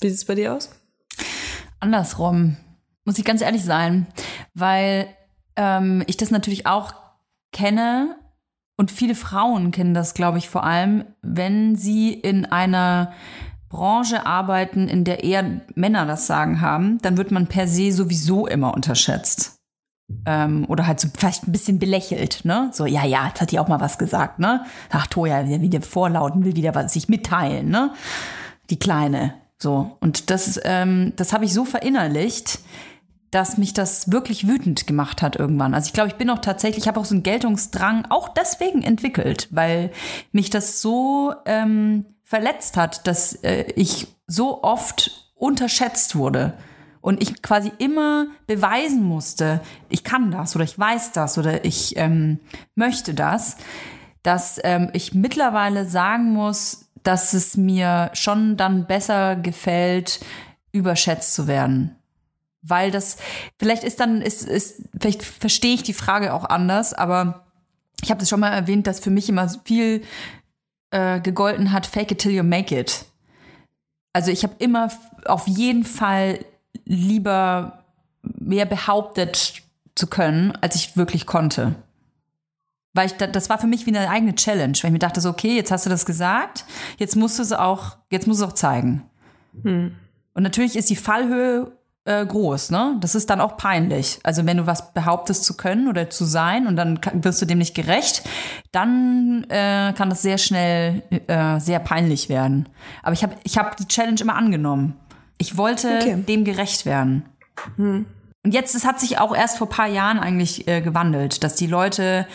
Wie sieht's bei dir aus? Andersrum, muss ich ganz ehrlich sein, weil ähm, ich das natürlich auch kenne und viele Frauen kennen das, glaube ich, vor allem, wenn sie in einer Branche arbeiten, in der eher Männer das Sagen haben, dann wird man per se sowieso immer unterschätzt. Ähm, oder halt so vielleicht ein bisschen belächelt, ne? So, ja, ja, jetzt hat die auch mal was gesagt, ne? Ach, Toja, wieder, wieder vorlauten, will wieder was sich mitteilen, ne? Die Kleine. So. Und das, ähm, das habe ich so verinnerlicht, dass mich das wirklich wütend gemacht hat irgendwann. Also ich glaube, ich bin auch tatsächlich, ich habe auch so einen Geltungsdrang auch deswegen entwickelt, weil mich das so ähm, verletzt hat, dass äh, ich so oft unterschätzt wurde. Und ich quasi immer beweisen musste, ich kann das oder ich weiß das oder ich ähm, möchte das, dass ähm, ich mittlerweile sagen muss, dass es mir schon dann besser gefällt, überschätzt zu werden. Weil das, vielleicht ist dann, ist, ist, vielleicht verstehe ich die Frage auch anders, aber ich habe das schon mal erwähnt, dass für mich immer viel äh, gegolten hat, fake it till you make it. Also ich habe immer auf jeden Fall lieber mehr behauptet zu können, als ich wirklich konnte. Weil ich da, das war für mich wie eine eigene Challenge, weil ich mir dachte so, okay, jetzt hast du das gesagt, jetzt musst du es auch, jetzt musst du es auch zeigen. Und natürlich ist die Fallhöhe äh, groß, ne? Das ist dann auch peinlich. Also wenn du was behauptest zu können oder zu sein und dann wirst du dem nicht gerecht, dann äh, kann das sehr schnell äh, sehr peinlich werden. Aber ich habe ich hab die Challenge immer angenommen. Ich wollte Okay. dem gerecht werden. Und jetzt, es hat sich auch erst vor paar Jahren eigentlich äh, gewandelt, dass die Leute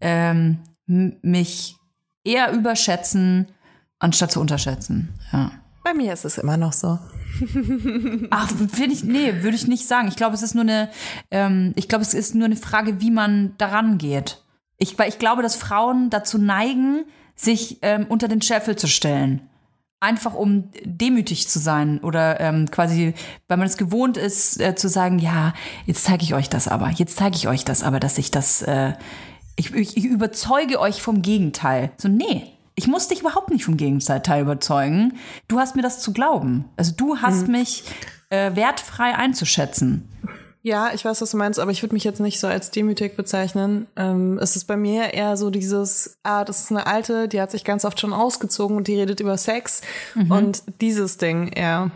ähm, mich eher überschätzen, anstatt zu unterschätzen. Ja. Bei mir ist es immer noch so. Ach, finde ich, nee, würde ich nicht sagen. Ich glaube, es ist nur eine, ähm, ich glaube, es ist nur eine Frage, wie man daran geht. Ich, weil ich glaube, dass Frauen dazu neigen, sich ähm, unter den Scheffel zu stellen. Einfach um demütig zu sein oder ähm, quasi, weil man es gewohnt ist, äh, zu sagen, ja, jetzt zeige ich euch das aber, jetzt zeige ich euch das aber, dass ich das, äh, ich, ich, ich überzeuge euch vom Gegenteil. So, nee, ich muss dich überhaupt nicht vom Gegenteil überzeugen. Du hast mir das zu glauben. Also du hast mich äh, wertfrei einzuschätzen. Ja, ich weiß, was du meinst, aber ich würde mich jetzt nicht so als demütig bezeichnen. Ähm, es ist bei mir eher so dieses, ah, das ist eine alte, die hat sich ganz oft schon ausgezogen und die redet über Sex und dieses Ding eher.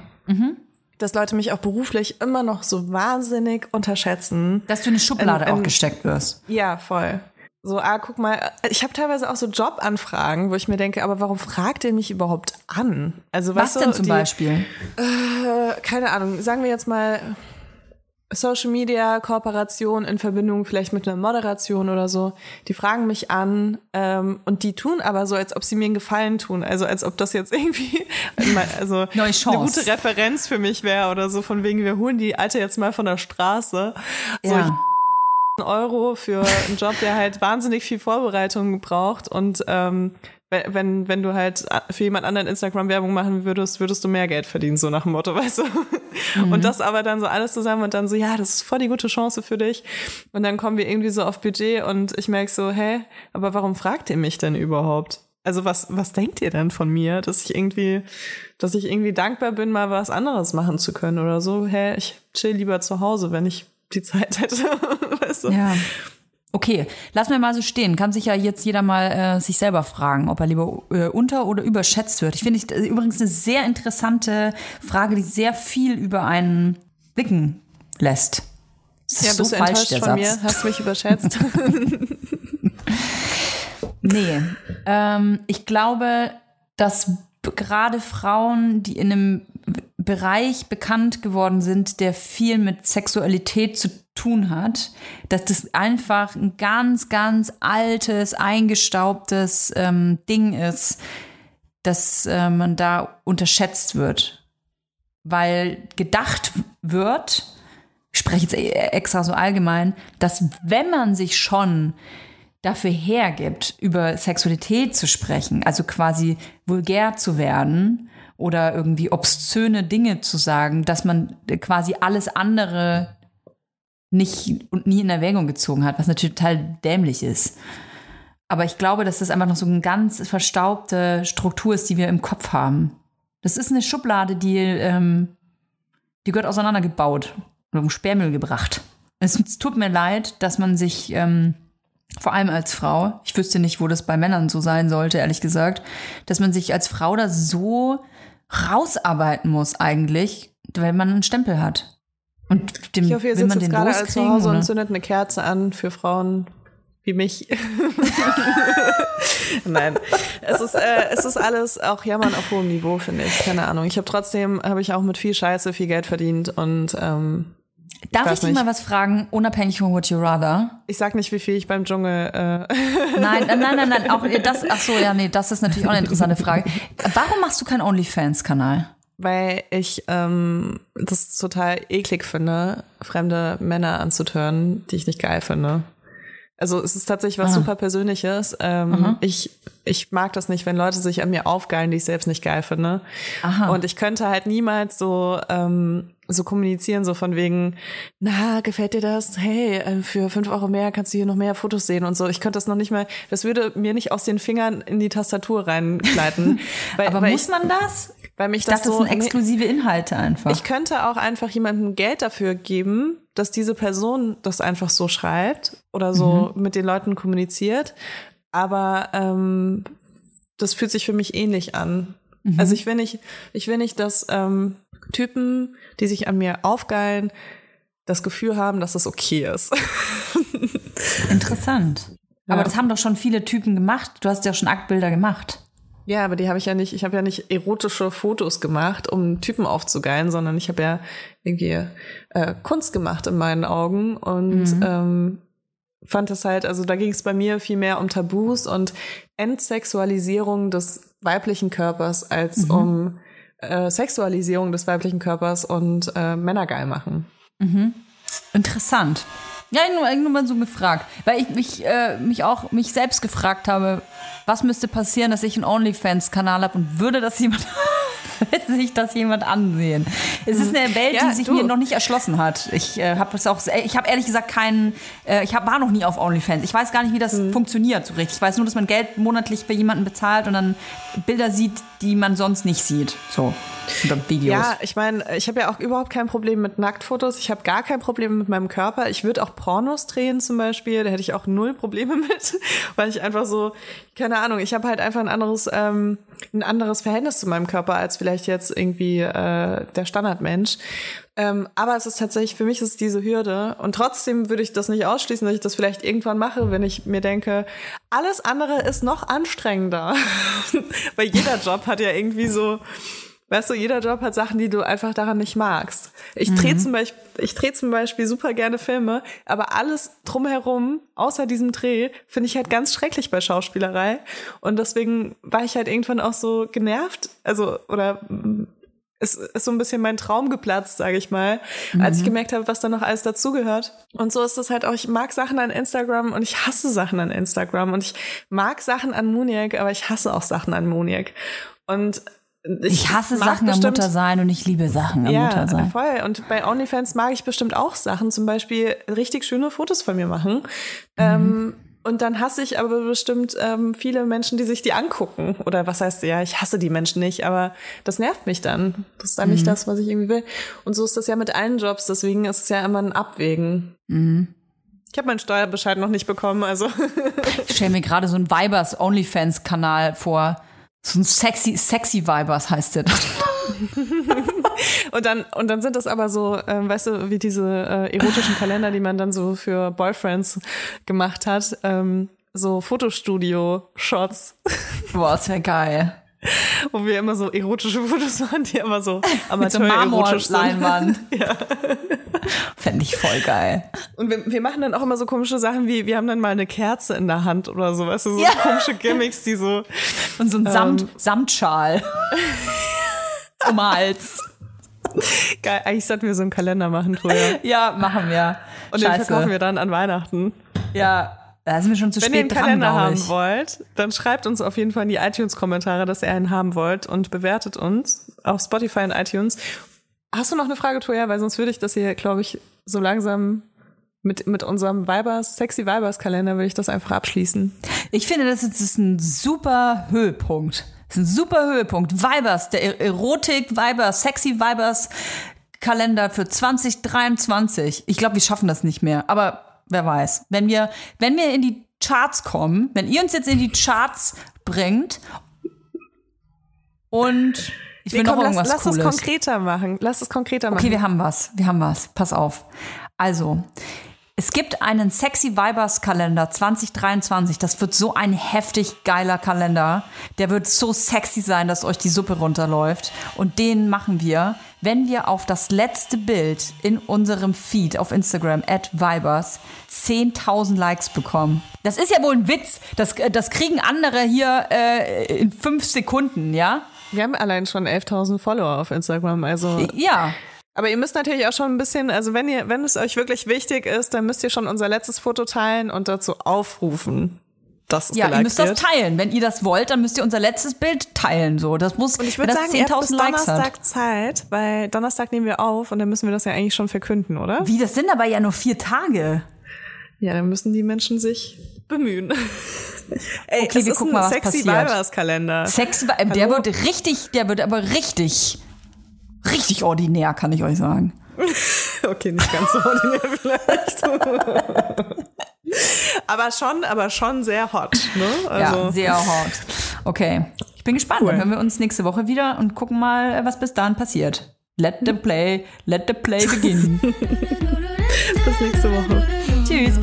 Dass Leute mich auch beruflich immer noch so wahnsinnig unterschätzen. Dass du in eine Schublade Ähm, ähm, auch gesteckt wirst. Ja, voll. So, ah, guck mal, ich habe teilweise auch so Jobanfragen, wo ich mir denke, aber warum fragt ihr mich überhaupt an? Also Was du, denn zum die, Beispiel? Äh, keine Ahnung, sagen wir jetzt mal Social Media Kooperation in Verbindung vielleicht mit einer Moderation oder so. Die fragen mich an ähm, und die tun aber so, als ob sie mir einen Gefallen tun. Also als ob das jetzt irgendwie [LAUGHS] also [LAUGHS] eine gute Referenz für mich wäre oder so, von wegen, wir holen die Alte jetzt mal von der Straße. So, Ja. Euro für einen Job, der halt wahnsinnig viel Vorbereitung braucht und ähm, we- wenn, wenn du halt für jemand anderen Instagram-Werbung machen würdest, würdest du mehr Geld verdienen, so nach dem Motto, [LAUGHS] weißt du? Und das aber dann so alles zusammen und dann so, ja, das ist voll die gute Chance für dich. Und dann kommen wir irgendwie so auf Budget und ich merk so, hä, aber warum fragt ihr mich denn überhaupt? Also was, was denkt ihr denn von mir, dass ich irgendwie, dass ich irgendwie dankbar bin, mal was anderes machen zu können oder so? Hä, ich chill lieber zu Hause, wenn ich die Zeit hätte. [LAUGHS] weißt du? Ja. Okay, lassen wir mal so stehen. Kann sich ja jetzt jeder mal äh, sich selber fragen, ob er lieber äh, unter- oder überschätzt wird. Ich finde ich, äh, übrigens eine sehr interessante Frage, die sehr viel über einen blicken lässt. Das ist Ja, so bist du falsch, enttäuscht von Satz. mir? Hast du mich überschätzt? [LAUGHS] Nee. Ähm, ich glaube, dass gerade Frauen, die in einem Bereich bekannt geworden sind, der viel mit Sexualität zu tun hat, dass das einfach ein ganz, ganz altes, eingestaubtes ähm, Ding ist, dass äh, man da unterschätzt wird. Weil gedacht wird, ich spreche jetzt e- extra so allgemein, dass wenn man sich schon dafür hergibt, über Sexualität zu sprechen, also quasi vulgär zu werden oder irgendwie obszöne Dinge zu sagen, dass man quasi alles andere nicht und nie in Erwägung gezogen hat, was natürlich total dämlich ist. Aber ich glaube, dass das einfach noch so eine ganz verstaubte Struktur ist, die wir im Kopf haben. Das ist eine Schublade, die, ähm, die gehört auseinandergebaut oder um Sperrmüll gebracht. Es, es tut mir leid, dass man sich ähm, vor allem als Frau, ich wüsste nicht, wo das bei Männern so sein sollte, ehrlich gesagt, dass man sich als Frau da so rausarbeiten muss eigentlich, weil man einen Stempel hat. Und dem Ich hoffe, ihr sitzt man jetzt gerade alle zu Hause oder? und zündet eine Kerze an für Frauen wie mich. [LAUGHS] Nein, es ist, äh, es ist alles auch Jammern auf hohem Niveau, finde ich. Keine Ahnung. Ich habe trotzdem, habe ich auch mit viel Scheiße viel Geld verdient und ähm, Darf weiß ich dich mal was fragen, unabhängig von Would You Rather? ich sag nicht, wie viel ich beim Dschungel. Äh, Nein, äh, nein, nein, nein. Auch äh, das. Ach so, ja, nee, das ist natürlich auch eine interessante Frage. Warum machst du keinen OnlyFans-Kanal? weil ich ähm, das total eklig finde, fremde Männer anzutören, die ich nicht geil finde. Also es ist tatsächlich was Ah. super Persönliches. Ähm, ich, ich mag das nicht, wenn Leute sich an mir aufgeilen, die ich selbst nicht geil finde. Aha. Und ich könnte halt niemals so ähm, so kommunizieren, so von wegen, na, gefällt dir das? Hey, äh, für fünf Euro mehr kannst du hier noch mehr Fotos sehen und so. Ich könnte das noch nicht mal, das würde mir nicht aus den Fingern in die Tastatur reingleiten. [LAUGHS] weil, Aber weil muss ich, man das? weil mich Ich dachte, das so das sind exklusive Inhalte einfach. ich könnte auch einfach jemandem Geld dafür geben, dass diese Person das einfach so schreibt oder so Mhm. mit den Leuten kommuniziert. Aber ähm, das fühlt sich für mich ähnlich an. Mhm. Also ich will nicht, ich will nicht, dass ähm, Typen, die sich an mir aufgeilen, das Gefühl haben, dass das okay ist. [LAUGHS] Interessant. Aber Ja. das haben doch schon viele Typen gemacht. Du hast ja schon Aktbilder gemacht. Ja, aber die habe ich ja nicht, ich habe ja nicht erotische Fotos gemacht, um Typen aufzugeilen, sondern ich habe ja irgendwie äh, Kunst gemacht in meinen Augen und ähm, fand es halt, also da ging es bei mir viel mehr um Tabus und Entsexualisierung des weiblichen Körpers als um äh, Sexualisierung des weiblichen Körpers und äh, Männer geil machen. Interessant. Ja, nur, nur mal so gefragt. Weil ich mich, äh, mich auch mich selbst gefragt habe, was müsste passieren, dass ich einen OnlyFans-Kanal habe und würde das jemand [LAUGHS] [LAUGHS] will sich das jemand ansehen? Es ist eine Welt, Ja, die sich du. mir noch nicht erschlossen hat. Ich äh, habe es auch, ich habe ehrlich gesagt keinen, äh, ich hab, war noch nie auf OnlyFans. Ich weiß gar nicht, wie das funktioniert so richtig. Ich weiß nur, dass man Geld monatlich für jemanden bezahlt und dann Bilder sieht, die man sonst nicht sieht. So. Oder Videos. Ja, ich meine, ich habe ja auch überhaupt kein Problem mit Nacktfotos. Ich habe gar kein Problem mit meinem Körper. Ich würde auch Pornos drehen zum Beispiel. Da hätte ich auch null Probleme [LAUGHS] mit, weil ich einfach so, keine Ahnung, ich habe halt einfach ein anderes, ähm, ein anderes Verhältnis zu meinem Körper als vielleicht jetzt irgendwie äh, der Standardmensch. Ähm, aber es ist tatsächlich, für mich ist es diese Hürde. Und trotzdem würde ich das nicht ausschließen, dass ich das vielleicht irgendwann mache, wenn ich mir denke, alles andere ist noch anstrengender. [LAUGHS] Weil jeder Job hat ja irgendwie so, Weißt du, jeder Job hat Sachen, die du einfach daran nicht magst. Ich drehe zum Beispiel, ich drehe zum Beispiel super gerne Filme, aber alles drumherum, außer diesem Dreh, finde ich halt ganz schrecklich bei Schauspielerei. Und deswegen war ich halt irgendwann auch so genervt, also, oder es ist so ein bisschen mein Traum geplatzt, sage ich mal, als ich gemerkt habe, was da noch alles dazugehört. Und so ist es halt auch, ich mag Sachen an Instagram und ich hasse Sachen an Instagram und ich mag Sachen an Muniac, aber ich hasse auch Sachen an Muniac. Und ich hasse mag Sachen am bestimmt- Mutter sein und ich liebe Sachen am ja, Mutter sein. voll. Und bei OnlyFans mag ich bestimmt auch Sachen, zum Beispiel richtig schöne Fotos von mir machen. Ähm, und dann hasse ich aber bestimmt ähm, viele Menschen, die sich die angucken. Oder was heißt, ja, ich hasse die Menschen nicht, aber das nervt mich dann. Das ist dann nicht das, was ich irgendwie will. Und so ist das ja mit allen Jobs, deswegen ist es ja immer ein Abwägen. Ich habe meinen Steuerbescheid noch nicht bekommen, also Ich stelle mir gerade so einen Vibers OnlyFans-Kanal vor. So ein sexy, sexy Vibers heißt der. [LAUGHS] Und dann, und dann sind das aber so, ähm, weißt du, wie diese äh, erotischen Kalender, die man dann so für Boyfriends gemacht hat, ähm, so Fotostudio-Shots, Boah, ist ja geil. wo wir immer so erotische Fotos machen, die immer so Mit so. Marmorleinwand. [LAUGHS] ja. Fände ich voll geil. Und wir, wir machen dann auch immer so komische Sachen wie, wir haben dann mal eine Kerze in der Hand oder so, weißt du, so Ja. komische Gimmicks, die so, Und so ein Samt, Ähm. Samtschal. [LAUGHS] um Hals. [LAUGHS] geil, eigentlich sollten wir so einen Kalender machen, Troja. [LAUGHS] Ja, machen wir. Und den Scheiße. verkaufen wir dann an Weihnachten. Ja, da sind wir schon zu Wenn ihr spät einen dran, Kalender haben wollt, dann schreibt uns auf jeden Fall in die iTunes-Kommentare, dass ihr einen haben wollt und bewertet uns auf Spotify und iTunes. Hast du noch eine Frage, Toja? Weil sonst würde ich das hier, glaube ich, so langsam mit, mit unserem Vibers, Sexy Vibers-Kalender würde ich das einfach abschließen. Ich finde, das ist ein super Höhepunkt. Das ist ein super Höhepunkt. Vibers, der E- Erotik Vibers, Sexy Vibers Kalender für 2023. Ich glaube, wir schaffen das nicht mehr, aber wer weiß. Wenn wir, wenn wir in die Charts kommen, wenn ihr uns jetzt in die Charts bringt und ich will Nee, noch komm, irgendwas lass, lass es Cooles. konkreter machen. Lass es konkreter machen. Okay, wir haben was. Wir haben was. Pass auf. Also, es gibt einen Sexy Vibers Kalender 2023. Das wird so ein heftig geiler Kalender. Der wird so sexy sein, dass euch die Suppe runterläuft. Und den machen wir, wenn wir auf das letzte Bild in unserem Feed auf Instagram at Vibers 10.000 Likes bekommen. Das ist ja wohl ein Witz. Das, das kriegen andere hier äh, in fünf Sekunden, ja? Wir haben allein schon 11.000 Follower auf Instagram, also. Ja, Aber ihr müsst natürlich auch schon ein bisschen, also wenn ihr, wenn es euch wirklich wichtig ist, dann müsst ihr schon unser letztes Foto teilen und dazu aufrufen, dass es ja, ihr müsst das wird. teilen. Wenn ihr das wollt, dann müsst ihr unser letztes Bild teilen. So, das muss, Und ich würde das sagen, ihr habt bis 10.000 Likes Donnerstag hat. Zeit, weil Donnerstag nehmen wir auf und dann müssen wir das ja eigentlich schon verkünden, oder? Wie, das sind aber ja nur vier Tage. Ja, dann müssen die Menschen sich bemühen. [LAUGHS] Ey, Okay, wir ist gucken mal, was sexy passiert. Weiberskalender. Sex, äh, der wird richtig, der wird aber richtig, richtig ordinär, kann ich euch sagen. [LAUGHS] Okay, nicht ganz so ordinär vielleicht. [LAUGHS] aber schon, aber schon sehr hot, ne? Also, ja, sehr hot. Okay, ich bin gespannt. Cool. Dann hören wir uns nächste Woche wieder und gucken mal, was bis dahin passiert. Let the play, let the play begin. [LAUGHS] bis nächste Woche. Tschüss.